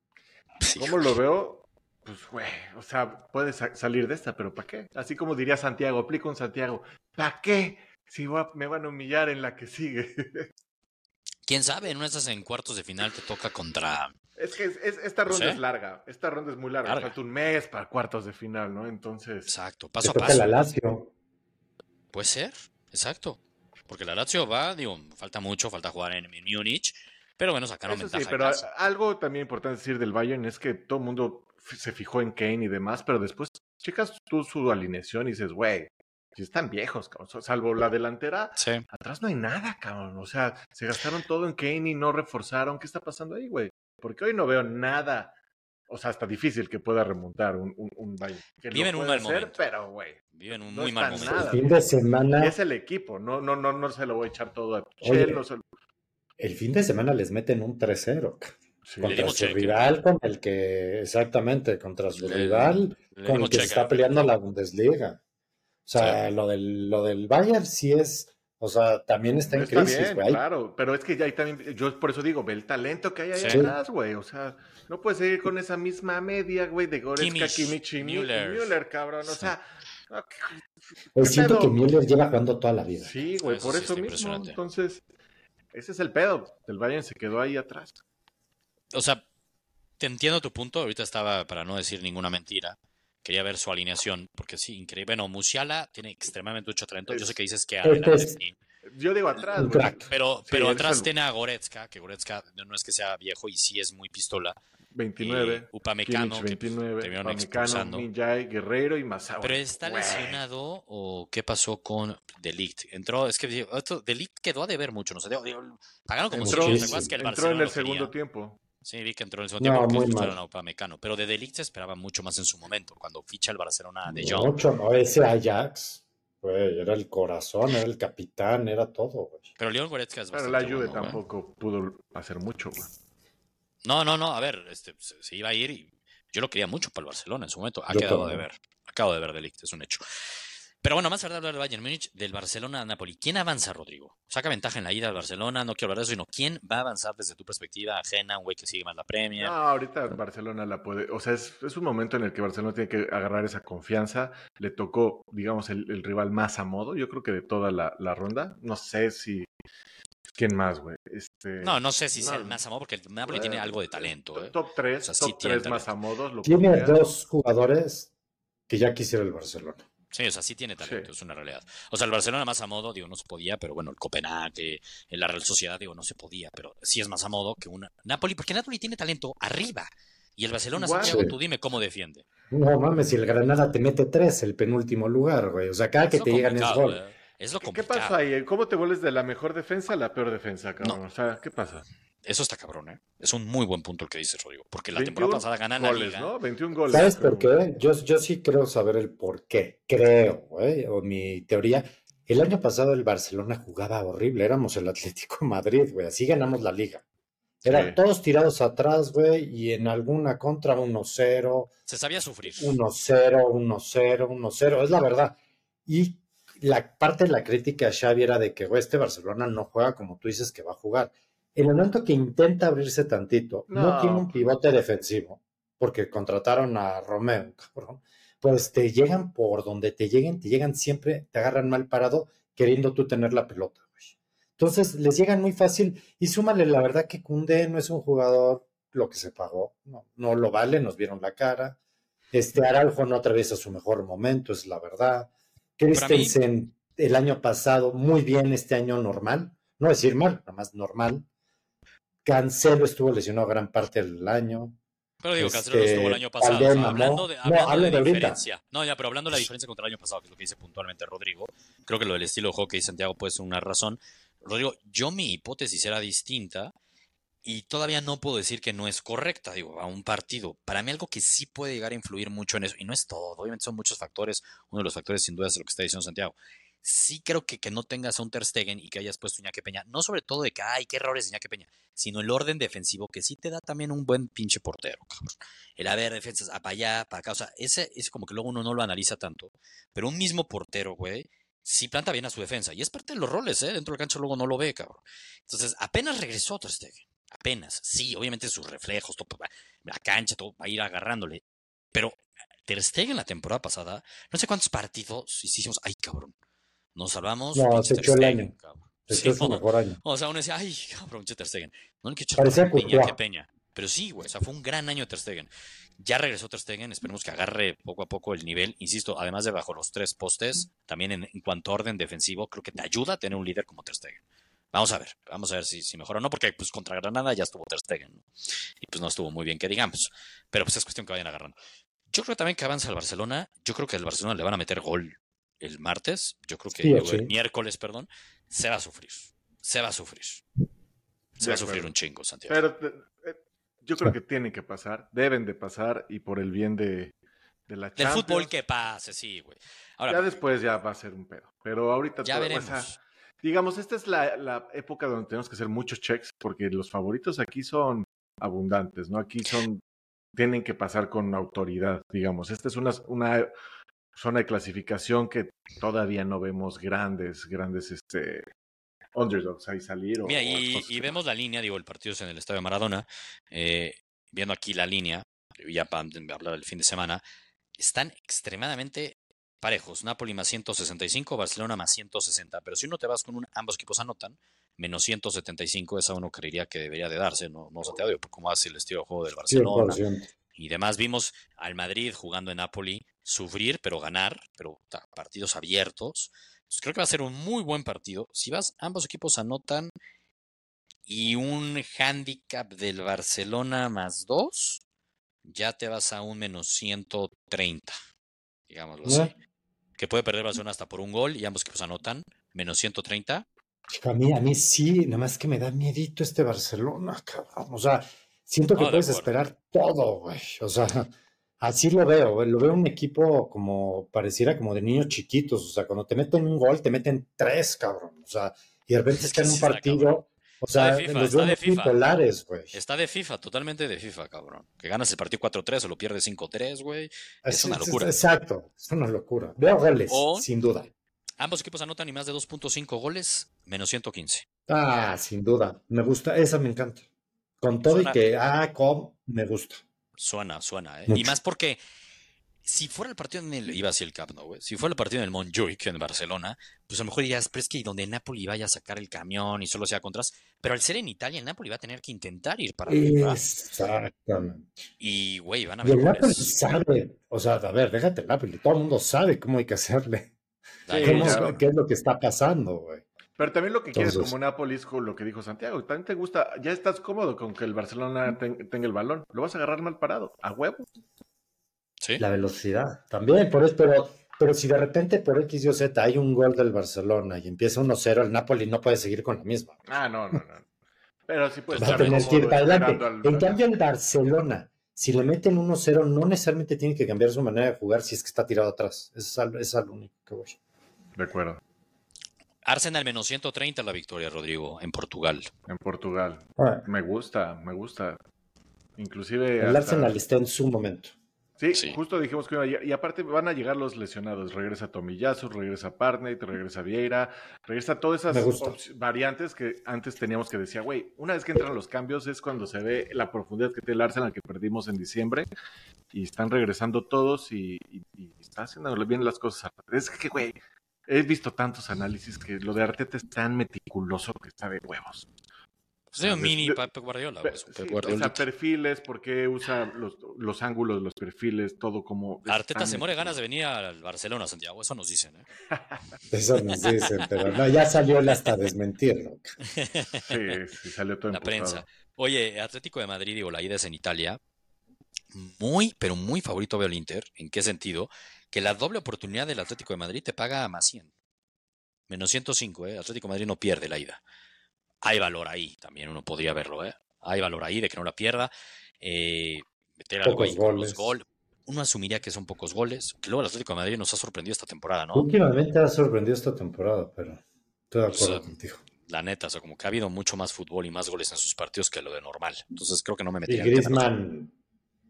sí, ¿Cómo lo veo? Pues, güey, o sea, puede sa- salir de esta, pero ¿para qué? Así como diría Santiago, aplico un Santiago, ¿para qué? Si voy a- me van a humillar en la que sigue. quién sabe, en una de esas en cuartos de final te toca contra es que es- es- esta No ronda sé. es larga, esta ronda es muy larga, Larga. falta un mes para cuartos de final, ¿no? Entonces, Exacto, Te paso a paso. la Lazio. Puede ser, exacto. Porque la Lazio va, digo, falta mucho, falta jugar en, en Múnich, pero bueno, sacaron eso ventaja sí, pero casa. algo también importante decir del Bayern es que todo el mundo se fijó en Kane y demás, pero después checas tú su alineación y dices, güey, si están viejos, cabrón, salvo la delantera, Sí, Atrás no hay nada, cabrón. O sea, se gastaron todo en Kane y no reforzaron. ¿Qué está pasando ahí, güey? Porque hoy no veo nada. O sea, está difícil que pueda remontar un, un, un Bayern. Que Viven un mal hacer, momento. Pero, güey. viven un No muy mal momento. nada. El fin de semana, Es el equipo. No, no, no, no se lo voy a echar todo a no lo- el fin de semana les meten un 3-0 Sí. Le contra su cheque. rival, con el que, exactamente, contra su Le- rival, Le con el que se está peleando la Bundesliga. O sea, Sí. lo, del, lo del Bayern sí es, o sea, también está en Está crisis, güey. claro. Pero es que ya hay también. Yo por eso digo, ve el talento que hay ahí Sí. atrás, güey. O sea, no puedes seguir con esa misma media, güey, de Goretzka, Kimmich, y Müller. Müller, cabrón. O sea. no, Pues ¿qué siento pedo? que Müller lleva jugando toda la vida. Sí, güey, Eso por sí eso mismo. Entonces, ese es el pedo. El Bayern se quedó ahí atrás. O sea, te entiendo tu punto. Ahorita estaba, para no decir ninguna mentira, quería ver su alineación, porque sí, increíble. Bueno, Musiala tiene extremadamente mucho talento. Yo sé que dices que Este adelante es- sí, Yo digo atrás, güey. pero, Sí, pero atrás el- tiene a Goretzka, que Goretzka no es que sea viejo y sí es muy pistola. 29. Y Upamecano, Kimmich, que, pues, 29. terminaron Upamecano, expulsando. Minjay, Guerreiro y Mazao. Pero está lesionado o qué pasó con Delict. Entró, es que esto, Delict quedó a deber mucho, no sé, pagaron como Entró, 50, ¿te acuerdas que el entró en Barcelona el lo quería? segundo tiempo. Sí, vi que entró en el segundo No, tiempo porque mal. a Upamecano, pero de Delict se esperaba mucho más en su momento, cuando ficha el Barcelona de Jong. Mucho, no, ese Ajax, güey, era el corazón, era el capitán, era todo, güey. Pero León Goretzka es Pero bastante la Juve bueno, güey. tampoco pudo hacer mucho, güey. No, no, no, a ver, este, se, se iba a ir y yo lo quería mucho para el Barcelona en su momento. Ha Yo quedado de ver. Acabo de ver Delict, es un hecho. Pero bueno, más tarde hablar del Bayern Múnich, del Barcelona a Napoli. ¿Quién avanza, Rodrigo? Saca ventaja en la ida al Barcelona, no quiero hablar de eso, sino quién va a avanzar desde tu perspectiva ajena, un güey que sigue más la Premier. No, ahorita Barcelona la puede. O sea, es, es un momento en el que Barcelona tiene que agarrar esa confianza. Le tocó, digamos, el, el rival más a modo, yo creo que de toda la, la ronda. No sé si. ¿Quién más, güey? Este, No, no sé si sea no. el más amado, porque el Napoli tiene Eh, algo de talento, ¿eh? Top 3, O sea, sí top tiene 3 más a modos. Lo Tiene dos jugadores que ya quisiera el Barcelona. Sí, o sea, sí tiene talento, Sí. es una realidad. O sea, el Barcelona más a modo, digo, no se podía, pero bueno, el Copenhague, en la Real Sociedad, digo, no se podía, pero sí es más a modo que una Napoli, porque Napoli tiene talento arriba. Y el Barcelona, Igual. Santiago, Sí. tú dime cómo defiende. No mames, si el Granada te mete tres, el penúltimo lugar, güey. O sea, cada que te llegan es gol. ¿eh? Es lo ¿Qué, qué complicado. pasó ahí? ¿Cómo te vuelves de la mejor defensa a la peor defensa, cabrón? O sea, ¿qué pasa? Eso está cabrón, ¿eh? Es un muy buen punto el que dices, Rodrigo. Porque la 21 temporada pasada ganan la goles, liga. ¿no? 21 goles. ¿Sabes por qué? Yo, yo sí creo saber el por qué. Creo, güey, o mi teoría. El año pasado el Barcelona jugaba horrible. Éramos el Atlético de Madrid, güey. Así ganamos la liga. Eran Sí. todos tirados atrás, güey, y en alguna contra 1-0, Se sabía sufrir. 1-0, 1-0, 1-0. Es la verdad. Y la parte de la crítica a Xavi era de que, güey, este Barcelona no juega como tú dices que va a jugar. En el momento que intenta abrirse tantito, no, No. tiene un pivote defensivo, porque contrataron a Romeo, cabrón, pues te llegan por donde te lleguen, te llegan siempre, te agarran mal parado, queriendo tú tener la pelota, güey. Entonces les llegan muy fácil y súmale la verdad que Cundé no es un jugador lo que se pagó, no, no lo vale, nos vieron la cara. Este Araujo no atraviesa su mejor momento, es la verdad. Christensen el año pasado muy bien, este año normal, no decir mal, nada más normal. Cancelo estuvo lesionado gran parte del año. Pero digo, Este, Cancelo no estuvo el año pasado. O sea, hablando de, No, hablando de ahorita. diferencia. No, ya, pero hablando de la diferencia contra el año pasado, que es lo que dice puntualmente Rodrigo, creo que lo del estilo de dice Santiago puede ser una razón. Rodrigo, yo mi hipótesis era distinta y todavía no puedo decir que no es correcta, digo, a un partido. Para mí algo que sí puede llegar a influir mucho en eso, y no es todo, obviamente son muchos factores, uno de los factores sin duda es lo que está diciendo Santiago. Sí creo que que no tengas a un Ter Stegen y que hayas puesto Iñaki Peña, no sobre todo de que, ay, qué errores Iñaki Peña, sino el orden defensivo que sí te da también un buen pinche portero, cabrón. El haber defensas para allá, para acá, o sea, ese es como que luego uno no lo analiza tanto, pero un mismo portero, güey, sí planta bien a su defensa, y es parte de los roles, ¿eh? Dentro del cancha luego no lo ve, cabrón. Entonces, apenas regresó Ter Stegen, apenas, sí, obviamente sus reflejos, todo, la cancha, todo va a ir agarrándole, pero Ter Stegen la temporada pasada, no sé cuántos partidos hicimos, ay, cabrón, nos salvamos, No, se echó el año. cabrón. Se Sí, echó su mejor año. o sea, uno decía, ay, cabrón, Ter Stegen. No, que Parecía Peña, que Peña. Pero sí, güey, o sea, fue un gran año Ter Stegen. Ya regresó Ter Stegen, esperemos que agarre poco a poco el nivel. Insisto, además de bajo los tres postes, también en, en cuanto a orden defensivo, creo que te ayuda a tener un líder como Ter Stegen. Vamos a ver, vamos a ver si, si mejora o no, porque pues contra Granada ya estuvo Ter Stegen, ¿no? Y pues no estuvo muy bien, que digamos. Pero pues es cuestión que vayan agarrando. Yo creo también que avanza el Barcelona. Yo creo que al Barcelona le van a meter gol el martes. Yo creo que Sí, digo, sí. el miércoles, perdón. Se va a sufrir. Se va a sufrir. Se De va a sufrir un chingo, Santiago. Pero eh, eh, yo creo que tienen que pasar, deben de pasar y por el bien de, de la Del fútbol que pase, sí, güey. Ahora, ya después ya va a ser un pedo. Pero ahorita ya veremos. Digamos, esta es la, la época donde tenemos que hacer muchos checks porque los favoritos aquí son abundantes, ¿no? Aquí son, tienen que pasar con autoridad, digamos. Esta es una, una zona de clasificación que todavía no vemos grandes, grandes, este, underdogs ahí salir. O, Mira, y, vemos la línea, digo, el partido es en el Estadio Maradona, eh, viendo aquí la línea, ya para hablar del fin de semana, están extremadamente parejos. Napoli más 165, Barcelona más 160. Pero si uno te vas con un, ambos equipos anotan, menos 175, esa uno creería que debería de darse, no, no Santiago, digo, por cómo hace el estilo de juego del Barcelona. 100%. y demás. Vimos al Madrid jugando en Napoli sufrir, pero ganar, pero ta, partidos abiertos. Entonces, creo que va a ser un muy buen partido. Si vas, ambos equipos anotan y un handicap del Barcelona más dos, ya te vas a un menos 130, digámoslo así. Que puede perder Barcelona hasta por un gol y ambos equipos anotan menos 130. A mí, a mí sí, nada más que me da miedito este Barcelona, cabrón. O sea, siento que No, puedes esperar todo, güey. O sea, así lo veo, güey. Lo veo un equipo como, pareciera como de niños chiquitos. O sea, cuando te meten un gol, te meten tres, cabrón. O sea, y de repente está en un partido. O Está sea, de FIFA, los está de FIFA. Está de FIFA, totalmente de FIFA, cabrón. Que ganas el partido 4-3 o lo pierdes 5-3, güey. Es, una locura. exacto, es una locura. Veo goles, O- sin duda. Ambos equipos anotan y más de 2.5 goles, menos 115. Ah, sin duda. Me gusta, esa me encanta. Con todo Suena- y que, ah, com, me gusta. Suena, suena, ¿eh? Y más porque si fuera el partido en el, iba hacia el Camp Nou, güey, si fuera el partido en el Montjuic en Barcelona, pues a lo mejor dirías, pero es que donde Napoli vaya a sacar el camión y solo sea contras, pero al ser en Italia, el Napoli va a tener que intentar ir para arriba. Exactamente. Y, güey, van a Y el ver Napoli sabe, o sea, a ver, déjate el Napoli, todo el mundo sabe cómo hay que hacerle. Ahí, Sí, ¿Cómo- claro. ¿Qué es lo que está pasando, güey? Pero también lo que quieres como Nápoles, con lo que dijo Santiago, también te gusta, ya estás cómodo con que el Barcelona ten- tenga el balón, lo vas a agarrar mal parado, a huevo. Sí. La velocidad. También, por eso, pero, pero si de repente por X y o Z hay un gol del Barcelona y empieza 1-0, el Napoli no puede seguir con la misma. Ah, no, no, no. Pero sí puedes Va a tener que ir para adelante. al- En cambio, el Barcelona, si le meten 1-0, no necesariamente tiene que cambiar su manera de jugar si es que está tirado atrás. Eso es es lo único que voy. De acuerdo, Arsenal menos 130 la victoria, Rodrigo, en Portugal. en Portugal. Ah, Me gusta, me gusta. Inclusive... el hasta- Arsenal está en su momento. Sí, Sí. justo dijimos que iba a llegar- y aparte van a llegar los lesionados. Regresa Tomiyasu, regresa Partney, regresa Vieira, regresa todas esas variantes que antes teníamos que decía, güey, una vez que entran los cambios es cuando se ve la profundidad que tiene el Arsenal que perdimos en diciembre y están regresando todos y, y- y está haciendo bien las cosas. Es que, güey, he visto tantos análisis que lo de Arteta es tan meticuloso que está de huevos. Pues es un Ah, mini Pep Guardiola, Pe- güey, es un sí, Pep o Guardiola. sea, perfiles, por qué usa los, los ángulos, los perfiles, todo como... Arteta se muere ganas de venir al Barcelona, Santiago, eso nos dicen, ¿eh? Eso nos dicen, pero no, ya salió él hasta desmentirlo. Sí, sí, salió todo la emputado. prensa. Oye, Atlético de Madrid, digo, la ida es en Italia. Muy, pero muy favorito veo el Inter. ¿En qué sentido? Que la doble oportunidad del Atlético de Madrid te paga más 100. Menos 105, ¿eh? Atlético de Madrid no pierde la ida. Hay valor ahí, también uno podría verlo, ¿eh? Hay valor ahí de que no la pierda. Eh, meter algo ahí con los goles. gol. Uno asumiría que son pocos goles. Que luego el Atlético de Madrid nos ha sorprendido esta temporada, ¿no? Últimamente ha sorprendido esta temporada, pero estoy de acuerdo contigo. La neta, o sea, como que ha habido mucho más fútbol y más goles en sus partidos que lo de normal. Entonces creo que no me Y en temas. Griezmann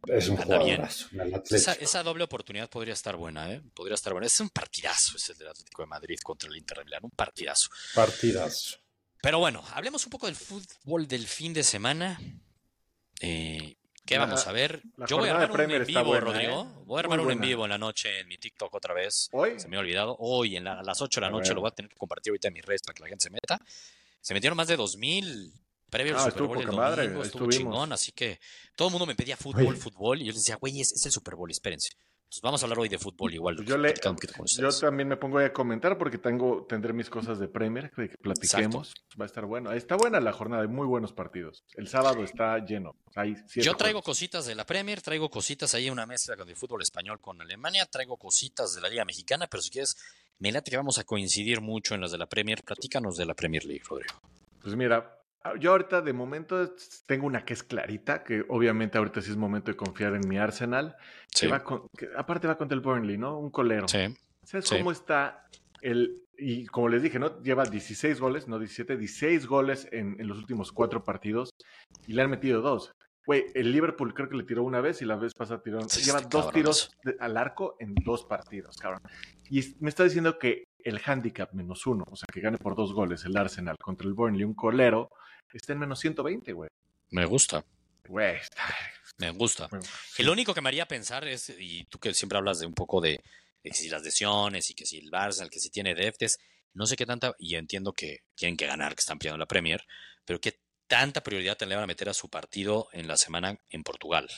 es un Anda bien. jugadorazo en el Esa, esa doble oportunidad podría estar buena, ¿eh? Podría estar buena. Es un partidazo ese del Atlético de Madrid contra el Inter de Milán, un partidazo. Partidazo. Pero bueno, hablemos un poco del fútbol del fin de semana. Eh, ¿Qué La- vamos a ver? Yo voy a armar un en vivo, buena, Rodrigo. ¿eh? Voy a armar un en vivo en la noche en mi TikTok otra vez. ¿Hoy? Se me ha olvidado. Hoy en la- a las 8 de la noche lo voy a tener que compartir ahorita en mis redes para que la gente se meta. Se metieron más de 2000 previo al Ah, Super estuvo Bowl madre, estuvo estuvimos. chingón, así que todo el mundo me pedía fútbol, Oye. fútbol, y yo les decía, güey, es, es el Super Bowl, espérense. Entonces vamos a hablar hoy de fútbol igual. Pues Yo, le, también me pongo a comentar porque tengo, tendré mis cosas de Premier, de que platiquemos. Va a estar bueno. Está buena la jornada, hay muy buenos partidos. El sábado está lleno. Hay Yo traigo juegos. cositas de la Premier, traigo cositas ahí, una mezcla con el fútbol español con Alemania, traigo cositas de la Liga Mexicana, pero si quieres, me late que vamos a coincidir mucho en las de la Premier. Platícanos de la Premier League, Rodrigo. Pues mira, yo ahorita de momento tengo una que es clarita, que obviamente ahorita sí es momento de confiar en mi Arsenal. Sí, Que va con- que aparte va contra el Burnley, ¿no? Un colero. sí. ¿Sabes Sí. cómo está el... Y como les dije, ¿no? Lleva 16 goles, no 17, 16 goles en, en los últimos cuatro partidos y le han metido dos. Güey, el Liverpool creo que le tiró una vez y la vez pasada tiró... Sí, lleva dos cabrón tiros de- al arco en dos partidos, cabrón. Y me está diciendo que el handicap menos uno, o sea, que gane por dos goles el Arsenal contra el Burnley, un colero, está en menos 120, güey. Me gusta, Güey, está... me gusta. Y lo único que me haría pensar es, y tú que siempre hablas de un poco de, de que si las lesiones y que si el Barça, que si tiene deftes, no sé qué tanta, y entiendo que tienen que ganar, que están peleando la Premier, pero qué tanta prioridad le van a meter a su partido en la semana en Portugal.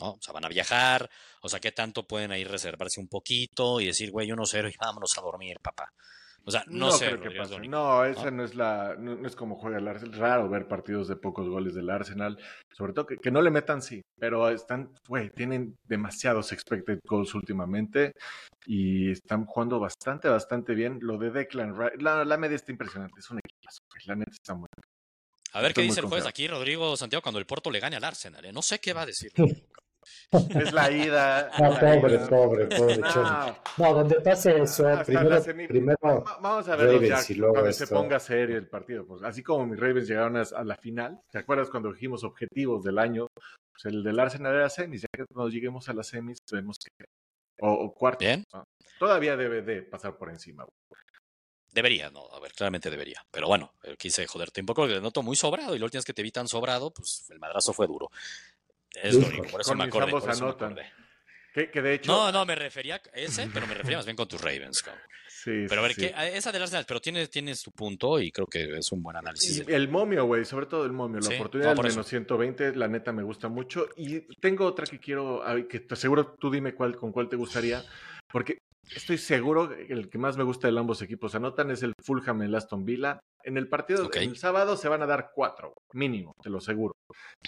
¿No? O sea, van a viajar, o sea, qué tanto pueden ahí reservarse un poquito y decir, güey, 1-0 y vámonos a dormir, papá. O sea, no, sé. creo que pase. No, esa no, es la, no, no es como juega el Arsenal. Es raro ver partidos de pocos goles del Arsenal. Sobre todo que, que no le metan, sí. Pero están, güey, tienen demasiados expected goals últimamente. Y están jugando bastante, bastante bien. Lo de Declan Rice, la, la media está impresionante. Es un equipazo, güey. La neta está muy A ver qué Estoy dice el juez confiado. aquí, Rodrigo Santiago, cuando el Porto le gane al Arsenal. ¿eh? No sé qué va a decir. Es la ida. No, la pobre, ida. pobre, pobre No. No, donde pase eso, Hasta primero, semi- primero Va- Vamos a verlo ya Ravens y luego cuando se esto. ponga serio el partido. Pues así como mis Ravens llegaron a, a la final, ¿te acuerdas cuando dijimos objetivos del año? Pues el del Arsenal era semis, ya que cuando lleguemos a las semis vemos que... O, o. ¿no? Todavía debe de pasar por encima. güey. Debería, no, a ver, claramente debería. Pero bueno, quise joderte un poco, porque te noto muy sobrado y la última vez que te vi tan sobrado, pues el madrazo fue duro. Es lo único, por eso me acordé. ambos por eso me anotan. acordé. Que, que de hecho. No, no, me refería a ese, pero me refería más bien con tus Ravens, cabrón. Sí, Pero a ver, sí. ¿qué- a- esa del Arsenal, pero tienes, tienes tu punto y creo que es un buen análisis. Y El momio, güey, sobre todo el momio. La Sí, oportunidad no, del menos 120, la neta me gusta mucho. Y tengo otra que quiero, que te seguro tú dime cuál, con cuál te gustaría, porque estoy seguro que el que más me gusta de ambos equipos anotan es el Fulham el Aston Villa. En el partido Ok. el sábado se van a dar cuatro, mínimo, te lo aseguro.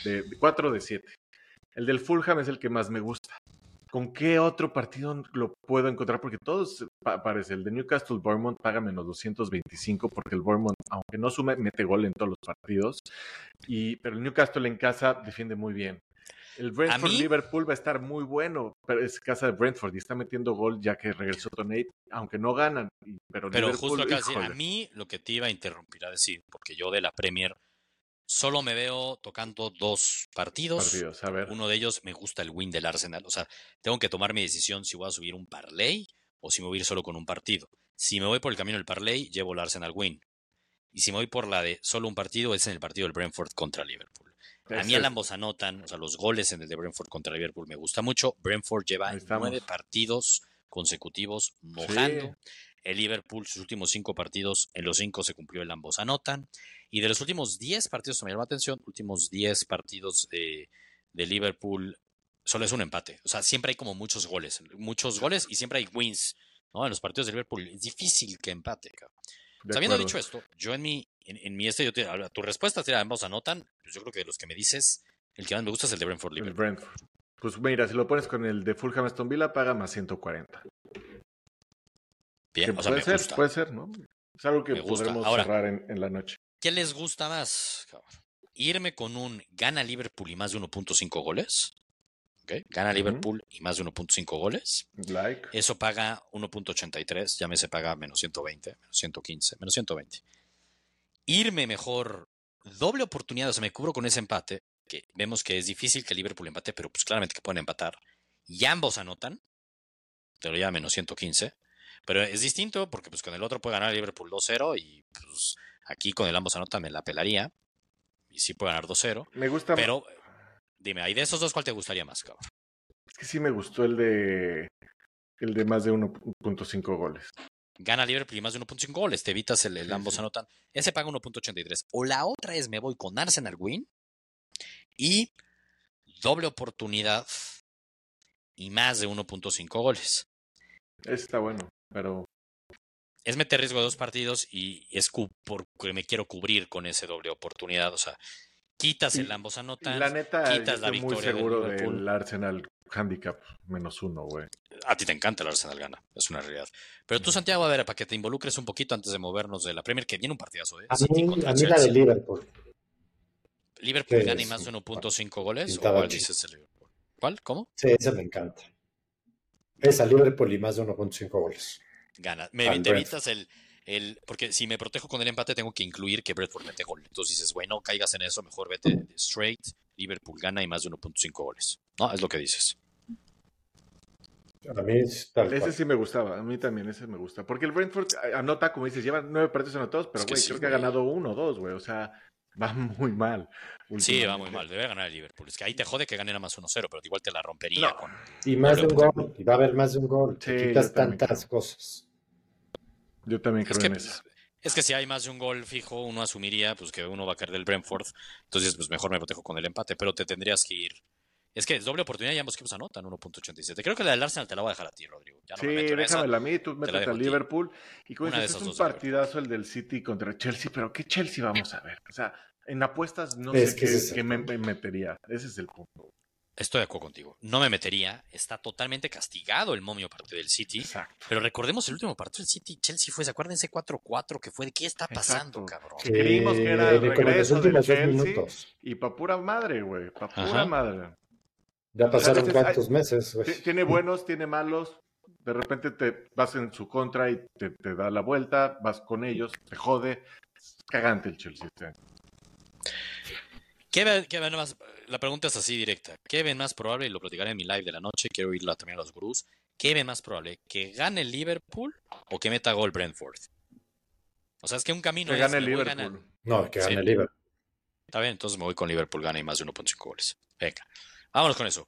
De, de cuatro de siete. El del Fulham es el que más me gusta. ¿Con qué otro partido lo puedo encontrar? Porque todos pa- parece, el de Newcastle Bournemouth paga menos 225 porque el Bournemouth, aunque no sume, mete gol en todos los partidos. Y, pero el Newcastle en casa defiende muy bien. El Brentford mí- Liverpool va a estar muy bueno, pero es casa de Brentford y está metiendo gol ya que regresó Tonate, aunque no ganan. Pero, Pero Liverpool, justo acá a mí lo que te iba a interrumpir a decir, porque yo de la Premier solo me veo tocando dos partidos. partidos, a ver. Uno de ellos me gusta el win del Arsenal. O sea, tengo que tomar mi decisión si voy a subir un parlay o si me voy a ir solo con un partido. Si me voy por el camino del parlay, llevo el Arsenal win. Y si me voy por la de solo un partido, es en el partido del Brentford contra Liverpool. A mí ambos anotan, o sea, los goles en el de Brentford contra Liverpool me gusta mucho. Brentford lleva nueve partidos consecutivos mojando. El Liverpool, sus últimos cinco partidos, en los cinco se cumplió el ambos anotan. Y de los últimos 10 partidos, me llama la atención, últimos 10 partidos de, de Liverpool, solo es un empate. O sea, siempre hay como muchos goles, muchos goles y siempre hay wins. ¿no? En los partidos de Liverpool es difícil que empate. cabrón. de Habiendo dicho esto, yo en mi, en, en mi este, yo te- a tu respuesta, te ambos anotan. Pues yo creo que de los que me dices, el que más me gusta es el de Brentford El Liverpool. Brentford. Pues mira, si lo pones con el de Fulham Aston Villa, paga más 140. Bien, Que o sea, puede ser, gusta. puede ser, ¿no? Es algo que podremos Ahora- cerrar en, en la noche. ¿Qué les gusta más? Irme con un gana Liverpool y más de 1.5 goles. Gana. Liverpool y más de 1.5 goles. Like. Eso paga 1.83, ya me se paga menos 120, menos 115, menos 120. Irme mejor, doble oportunidad, o sea, me cubro con ese empate, que vemos que es difícil que Liverpool empate, pero pues claramente que pueden empatar. Y ambos anotan, te lo lleva menos 115. Pero es distinto porque pues con el otro puede ganar Liverpool 2-0 y pues aquí con el ambos anotan me la pelaría. Y sí puede ganar 2-0. Me gusta. Pero dime, ahí de esos dos, ¿cuál te gustaría más, cabrón? Es que sí me gustó el de. El de más de 1.5 goles. Gana Liverpool y más de 1.5 goles, te evitas el, el Sí, ambos sí. anotan. Ese paga 1.83. O la otra es me voy con Arsenal win y doble oportunidad y más de 1.5 goles. Está bueno, pero. Es meter riesgo de dos partidos y es porque me quiero cubrir con ese doble oportunidad. O sea, quitas el ambos y anotan. la neta, yo quitas la estoy muy victoria seguro del Arsenal handicap menos uno, güey. A ti te encanta el Arsenal gana, es una realidad. Pero tú, Santiago, a ver, para que te involucres un poquito antes de movernos de la Premier, que viene un partidazo, ¿eh? A mí, a mí la de. Liverpool. ¿Liverpool gana y más de 1.5 goles? ¿O cuál dices el Liverpool? ¿Cuál? ¿Cómo? Sí, esa me encanta. Esa Liverpool y más de 1.5 goles. Gana. Me te evitas el, el. Porque si me protejo con el empate, tengo que incluir que Brentford mete gol. Entonces dices, bueno, caigas en eso, mejor vete straight. Liverpool gana y más de 1.5 goles. No, es lo que dices. A mí es tal Ese cual. sí me gustaba, a mí también ese me gusta. Porque el Brentford eh, anota, como dices, lleva nueve partidos anotados, pero Es que güey, sí, creo que ha ganado uno o dos, güey. O sea, va muy mal. Sí, va muy mal. Debe ganar el Liverpool. Es que ahí te jode que ganen a más 1-0, pero igual te la rompería. No. con- Y más de un gol. Y va a haber más de un gol. Te quitas tantas creo. cosas. Yo también creo Es que, en esa. es que si hay más de un gol fijo, uno asumiría pues que uno va a caer del Brentford. Entonces, pues mejor me protejo con el empate, pero te tendrías que ir. Es que es doble oportunidad y ambos equipos anotan 1.87. Creo que la del Arsenal te la voy a dejar a ti, Rodrigo. Ya no Sí, me déjamela a mí, tú métete dejo a a ti. Liverpool. Y como dices, es un partidazo el del City contra Chelsea, pero ¿qué Chelsea vamos a ver? O sea, en apuestas no Es sé que qué, es qué me, metería. Ese es el punto. Estoy de acuerdo contigo. No me metería. Está totalmente castigado el momio parte del City. Exacto. Pero recordemos el último partido del City. Chelsea fue, ¿se acuerdan ese 4-4 que fue? ¿Qué está pasando, Exacto. cabrón? Creímos que era el Eh, regreso del Chelsea. minutos. Y pa' pura madre, güey. Pa' pura Ajá. madre. Ya pasaron Entonces, cuántos meses, Tiene buenos, tiene malos. De repente te vas en su contra y te, te da la vuelta, vas con ellos, te jode. Es Cagante el Chelsea. este año. ¿Qué ven, qué ven más? La pregunta es así directa. ¿Qué ven más probable? Y lo platicaré en mi live de la noche. Quiero oírla también a los gurús. ¿Qué ven más probable? ¿Que gane el Liverpool o que meta gol Brentford? O sea, es que un camino Que es, gane voy Liverpool. ganando. No, que gane Sí. el Liverpool. Está bien, entonces me voy con Liverpool, gana y más de 1.5 goles. Venga, vámonos con eso.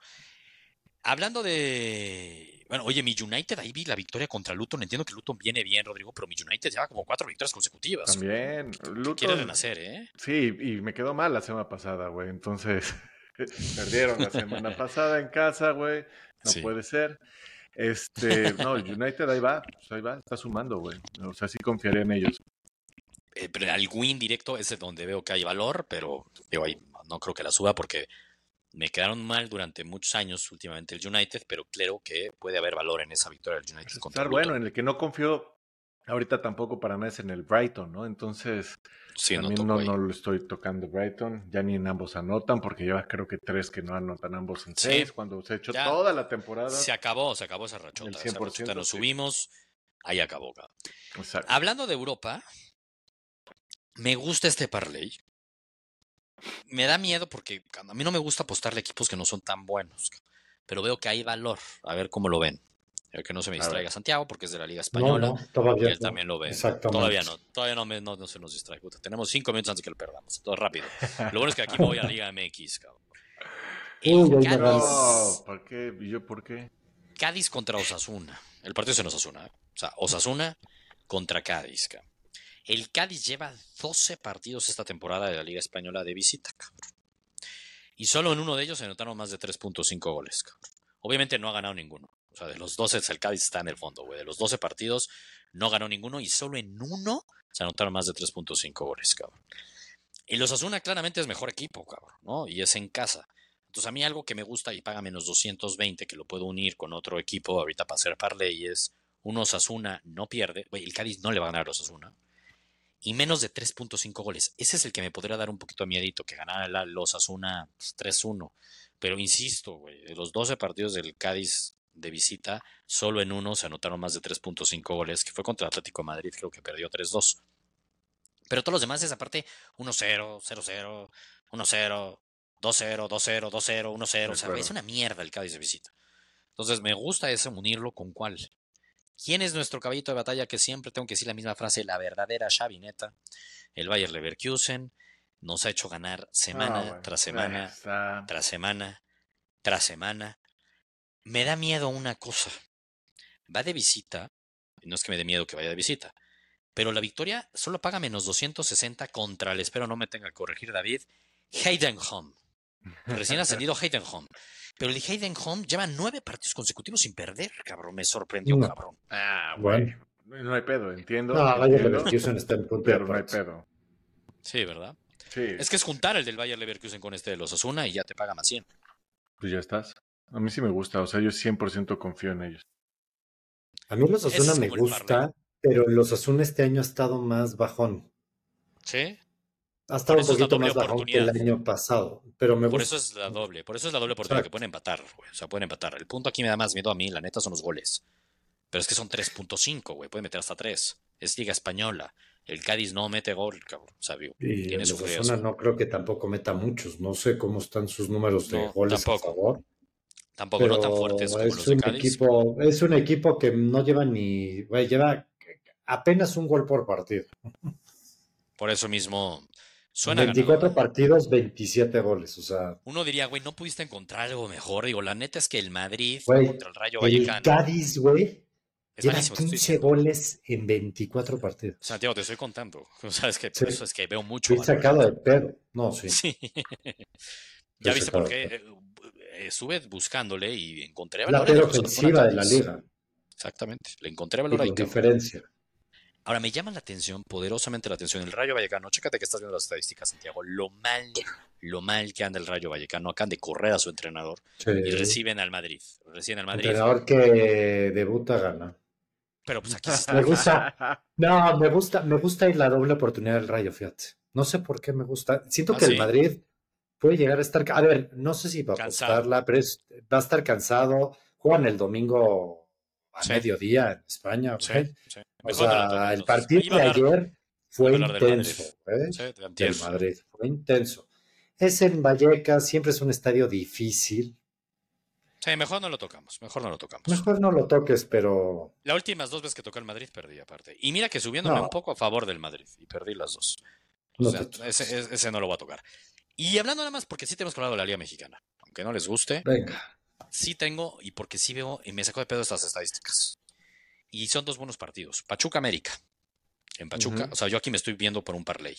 Hablando de. Bueno, oye, mi United ahí vi la victoria contra Luton. Entiendo que Luton viene bien, Rodrigo, pero mi United lleva como cuatro victorias consecutivas. También. Luton, quiere renacer, ¿eh? Sí, y me quedó mal la semana pasada, güey. Entonces, perdieron la semana pasada en casa, güey. No puede ser. Este, no, United ahí va, pues ahí va, está sumando, güey. O sea, sí confiaré en ellos. Eh, pero al win directo es donde veo que hay valor, pero digo, ahí no creo que la suba porque me quedaron mal durante muchos años últimamente el United, pero creo que puede haber valor en esa victoria del United contra Estar bueno, en el que no confío ahorita tampoco para nada es en el Brighton, ¿no? Entonces, también no, no, lo estoy tocando Brighton, ya ni en ambos anotan, porque lleva creo que tres que no anotan ambos en seis, cuando se ha hecho toda la temporada. Se acabó, se acabó esa rachota. El 100%, nos subimos, ahí acabó. Hablando de Europa, me gusta este parlay. Me da miedo porque a mí no me gusta apostarle equipos que no son tan buenos, pero veo que hay valor. A ver cómo lo ven. A ver que no se me distraiga Santiago porque es de la Liga Española. No, todavía él también lo ve. Todavía no, todavía no, no, se nos distrae. tenemos cinco minutos antes que lo perdamos. Todo rápido. Lo bueno es que aquí me voy a Liga MX, cabrón. ¿Por qué? yo por qué? Cádiz contra Osasuna. El partido es en Osasuna. ¿eh? O sea, Osasuna contra Cádiz, cabrón. El Cádiz lleva 12 partidos esta temporada de la Liga Española de visita, cabrón. Y solo en uno de ellos se anotaron más de 3.5 goles, cabrón. Obviamente no ha ganado ninguno. O sea, de los 12, el Cádiz está en el fondo, güey. De los 12 partidos no ganó ninguno y solo en uno se anotaron más de 3.5 goles, cabrón. Y los Asuna claramente es mejor equipo, cabrón, ¿no? Y es en casa. Entonces a mí algo que me gusta y paga menos 220, que lo puedo unir con otro equipo ahorita para hacer parlay, es un Osasuna no pierde. Güey, el Cádiz no le va a ganar a los Osasuna y menos de 3.5 goles. Ese es el que me podría dar un poquito de miedito, que ganara los Asuna 3-1. Pero insisto, güey, de los 12 partidos del Cádiz de visita, solo en uno se anotaron más de 3.5 goles, que fue contra Atlético de Madrid, creo que perdió 3-2. Pero todos los demás es aparte 1-0, 0-0, 1-0, 2-0, 2-0, 2-0, 1-0. O sea, es una mierda el Cádiz de visita. Entonces me gusta ese unirlo con cuál. ¿Quién es nuestro caballito de batalla? Que siempre tengo que decir la misma frase, la verdadera chavineta. El Bayer Leverkusen nos ha hecho ganar semana ah, tras semana, tras semana, tras semana. Me da miedo una cosa. Va de visita, no es que me dé miedo que vaya de visita, pero la victoria solo paga menos 260 contra el, espero no me tenga que corregir David, Heidenholm. Recién ascendido Heidenholm. Pero el Heidenholm lleva nueve partidos consecutivos sin perder, cabrón. Me sorprendió, cabrón. Ah, bueno. No hay pedo, entiendo. No, Bayer Leverkusen está en punto Pero no hay pedo. Sí, ¿verdad? Sí. Es que es juntar el del Bayer Leverkusen con este de los Asuna y ya te paga más 100. Pues ya estás. A mí sí me gusta, o sea, yo 100% confío en ellos. A mí los Asuna me gusta, pero los Asuna este año ha estado más bajón. ¿Sí? Ha estado un poquito más bajón que el año pasado, pero me Por eso es la doble, por eso es la doble oportunidad que pueden empatar, güey. O sea, pueden empatar. El punto aquí me da más miedo a mí, la neta, son los goles. Pero es que son 3.5, güey. Pueden meter hasta 3. Es Liga Española. El Cádiz no mete gol, cabrón. Sabio. Y Tiene su no creo que tampoco meta muchos. No sé cómo están sus números de goles a favor. Tampoco no tan fuertes como los de Cádiz. Equipo, es un equipo que no lleva ni. Güey, lleva apenas un gol por partido. Por eso mismo, 24 partidos, 27 goles, o sea. Uno diría, güey, no pudiste encontrar algo mejor. Digo, la neta es que el Madrid contra el Rayo Vallecano. El Cádiz, güey. Lleva 15 goles en 24 partidos. Santiago, te estoy contando. O sea, es que eso es que veo mucho. Estoy sacado de pedo. No, sí. sí. ya viste por qué. Eh, estuve buscándole y encontré valor. La ofensiva de la liga. Exactamente. Le encontré valor ahí. diferencia. Ahora me llama la atención, poderosamente la atención, el Rayo Vallecano. Chécate que estás viendo las estadísticas, Santiago. Lo mal, lo mal que anda el Rayo Vallecano. Acaban de correr a su entrenador y reciben al Madrid. Reciben al Madrid. Entrenador que debuta gana. Pero pues aquí está. Me gusta. No, me gusta, me gusta ir la doble oportunidad del Rayo, fíjate. No sé por qué me gusta. Siento ¿Ah, que el Madrid puede llegar a estar. A ver, no sé si va a apostarla, pero va a estar cansado. Juegan el domingo a mediodía en España. Sí, sí. O sea, el partido de ayer fue intenso, ¿eh? del Madrid, fue intenso. Es en Vallecas, siempre es un estadio difícil. Sí, mejor no lo tocamos, mejor no lo tocamos. Mejor no lo toques, pero... Las últimas dos veces que tocó el Madrid perdí aparte. Y mira que subiéndome un poco a favor del Madrid y perdí las dos. O sea, ese, no lo va a tocar. Y hablando nada más, porque sí tenemos que hablar de la Liga Mexicana, aunque no les guste. Venga. sí tengo, y porque sí veo, y me sacó de pedo estas estadísticas. Y son dos buenos partidos. Pachuca América. En Pachuca, o sea, yo aquí me estoy viendo por un parlay.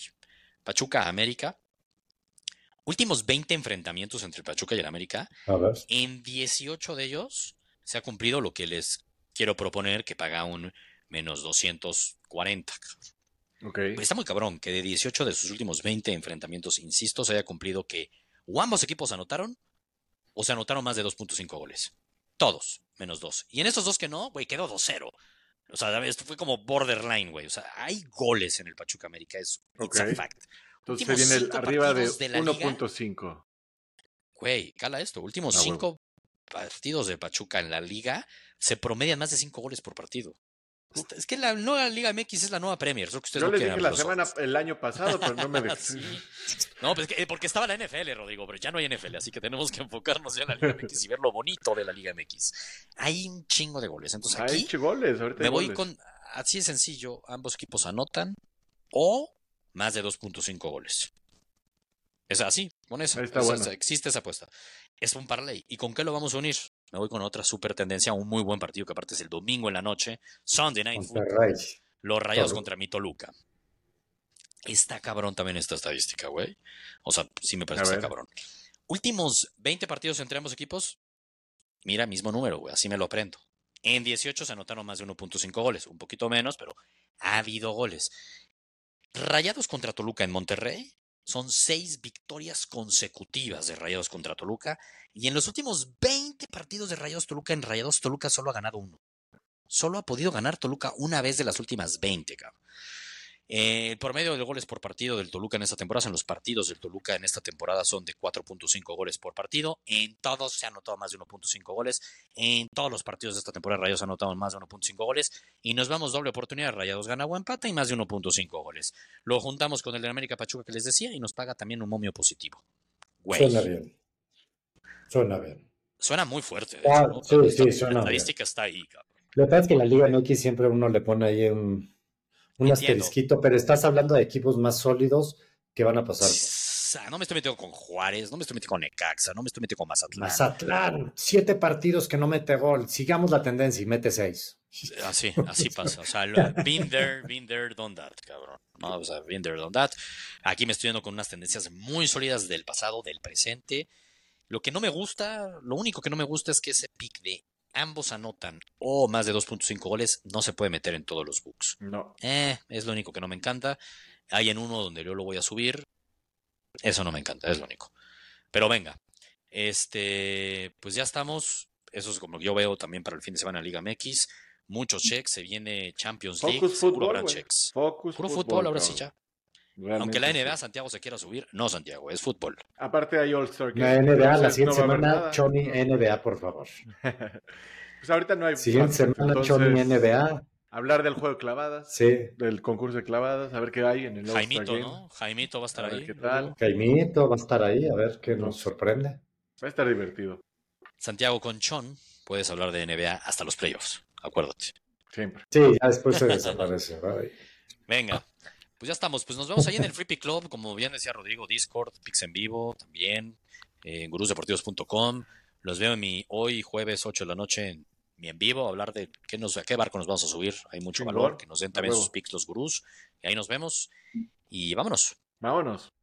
Pachuca América. Últimos 20 enfrentamientos entre el Pachuca y el América. A ver. En 18 de ellos se ha cumplido lo que les quiero proponer, que paga un menos 240. cabrón. Ok. Pues está muy cabrón que de 18 de sus últimos 20 enfrentamientos, insisto, se haya cumplido que o ambos equipos anotaron o se anotaron más de 2.5 goles. Todos, menos dos. Y en estos dos que no, güey, quedó 2-0. O sea, esto fue como borderline, güey. O sea, hay goles en el Pachuca América, es it's a Ok. fact. Entonces últimos viene el cinco arriba de de la liga. 1.5. Güey, cala esto. Últimos Ah, cinco partidos de Pachuca en la liga se promedian más de 5 goles por partido. Es que la nueva Liga MX es la nueva Premier. Solo que ustedes Yo no les dije la semana, ojos. el año pasado, pero no me. Sí. No, pues es que- porque estaba la NFL, Rodrigo, pero ya no hay NFL, así que tenemos que enfocarnos ya en la Liga MX y ver lo bonito de la Liga MX. Hay un chingo de goles. Entonces Hay aquí goles, ahorita me hay voy goles. con, así de sencillo, ambos equipos anotan o más de 2.5 goles. Es así, con eso. Ahí está bueno. existe esa apuesta. Es un parlay. ¿Y con qué lo vamos a unir? Me voy con otra super tendencia, un muy buen partido que aparte es el domingo en la noche, Sunday Night Football. Los Rayados contra mi Toluca. Está cabrón también esta estadística, güey. O sea, sí me parece que está cabrón. Últimos 20 partidos entre ambos equipos. Mira, mismo número, güey. Así me lo aprendo. En 18 se anotaron más de 1.5 goles. Un poquito menos, pero ha habido goles. Rayados contra Toluca en Monterrey. Son seis victorias consecutivas de Rayados contra Toluca. Y en los últimos 20 partidos de Rayados Toluca en Rayados Toluca solo ha ganado uno. Solo ha podido ganar Toluca una vez de las últimas 20, cabrón. Eh, el promedio de goles por partido del Toluca en esta temporada, en los partidos del Toluca en esta temporada son de 4.5 goles por partido. En todos se han anotado más de 1.5 goles. En todos los partidos de esta temporada Rayados han anotado más de 1.5 goles. Y nos vamos doble oportunidad. Rayados gana o empata y más de 1.5 goles. Lo juntamos con el de América Pachuca que les decía y nos paga también un momio positivo. Güey, Suena bien. Suena bien. suena muy fuerte. de Ah, hecho, ¿no? sí, sí, esta- suena La bien. estadística está ahí, cabrón. Lo que pasa es que en la Liga MX siempre uno le pone ahí un, un Entiendo. asterisquito, pero estás hablando de equipos más sólidos que van a pasar. Sa- No me estoy metiendo con Juárez, no me estoy metiendo con Necaxa, no me estoy metiendo con Mazatlán. Mazatlán, siete partidos que no mete gol. Sigamos la tendencia y mete seis. Así, así pasa. O sea, been there, been there, done that, cabrón. No, o sea, been there, done that. Aquí me estoy yendo con unas tendencias muy sólidas del pasado, del presente. Lo que no me gusta, lo único que no me gusta es que ese pick de ambos anotan o más de 2.5 goles no se puede meter en todos los books. No. Eh, es lo único que no me encanta. Hay en uno donde yo lo voy a subir. Eso no me encanta, es lo único. Pero venga, este, pues ya estamos. Eso es como yo veo también para el fin de semana Liga MX. Muchos checks, se viene Champions League. Focus seguro fútbol, checks. Focus Puro fútbol, ahora sí ya. Realmente Aunque la sí. NBA Santiago se quiera subir, no Santiago, es fútbol. Aparte hay All-Star La Game. NBA, la siguiente no semana. Choni NBA, por favor. Pues ahorita no hay. Siguiente semana, Choni NBA. Hablar del juego de clavadas, Sí. del concurso de clavadas, a ver qué hay en el All-Star Jaimito, Game. ¿no? Jaimito va a estar A ver ahí. qué tal. Caimito va a estar ahí, a ver qué nos sorprende. Va a estar divertido, Santiago Conchón, puedes hablar de NBA hasta los playoffs, acuérdate. siempre. Sí, ya después se desaparece. Venga, pues ya estamos. Pues nos vemos ahí en el Free Pick Club, como bien decía Rodrigo, Discord, Pix en vivo también, eh, en gurusdeportivos.com. Los veo en mi hoy jueves 8 de la noche en mi en vivo, a hablar de qué, nos, a qué barco nos vamos a subir. Hay mucho valor, que nos den también sus picks los gurús. Y ahí nos vemos. Y vámonos. Vámonos.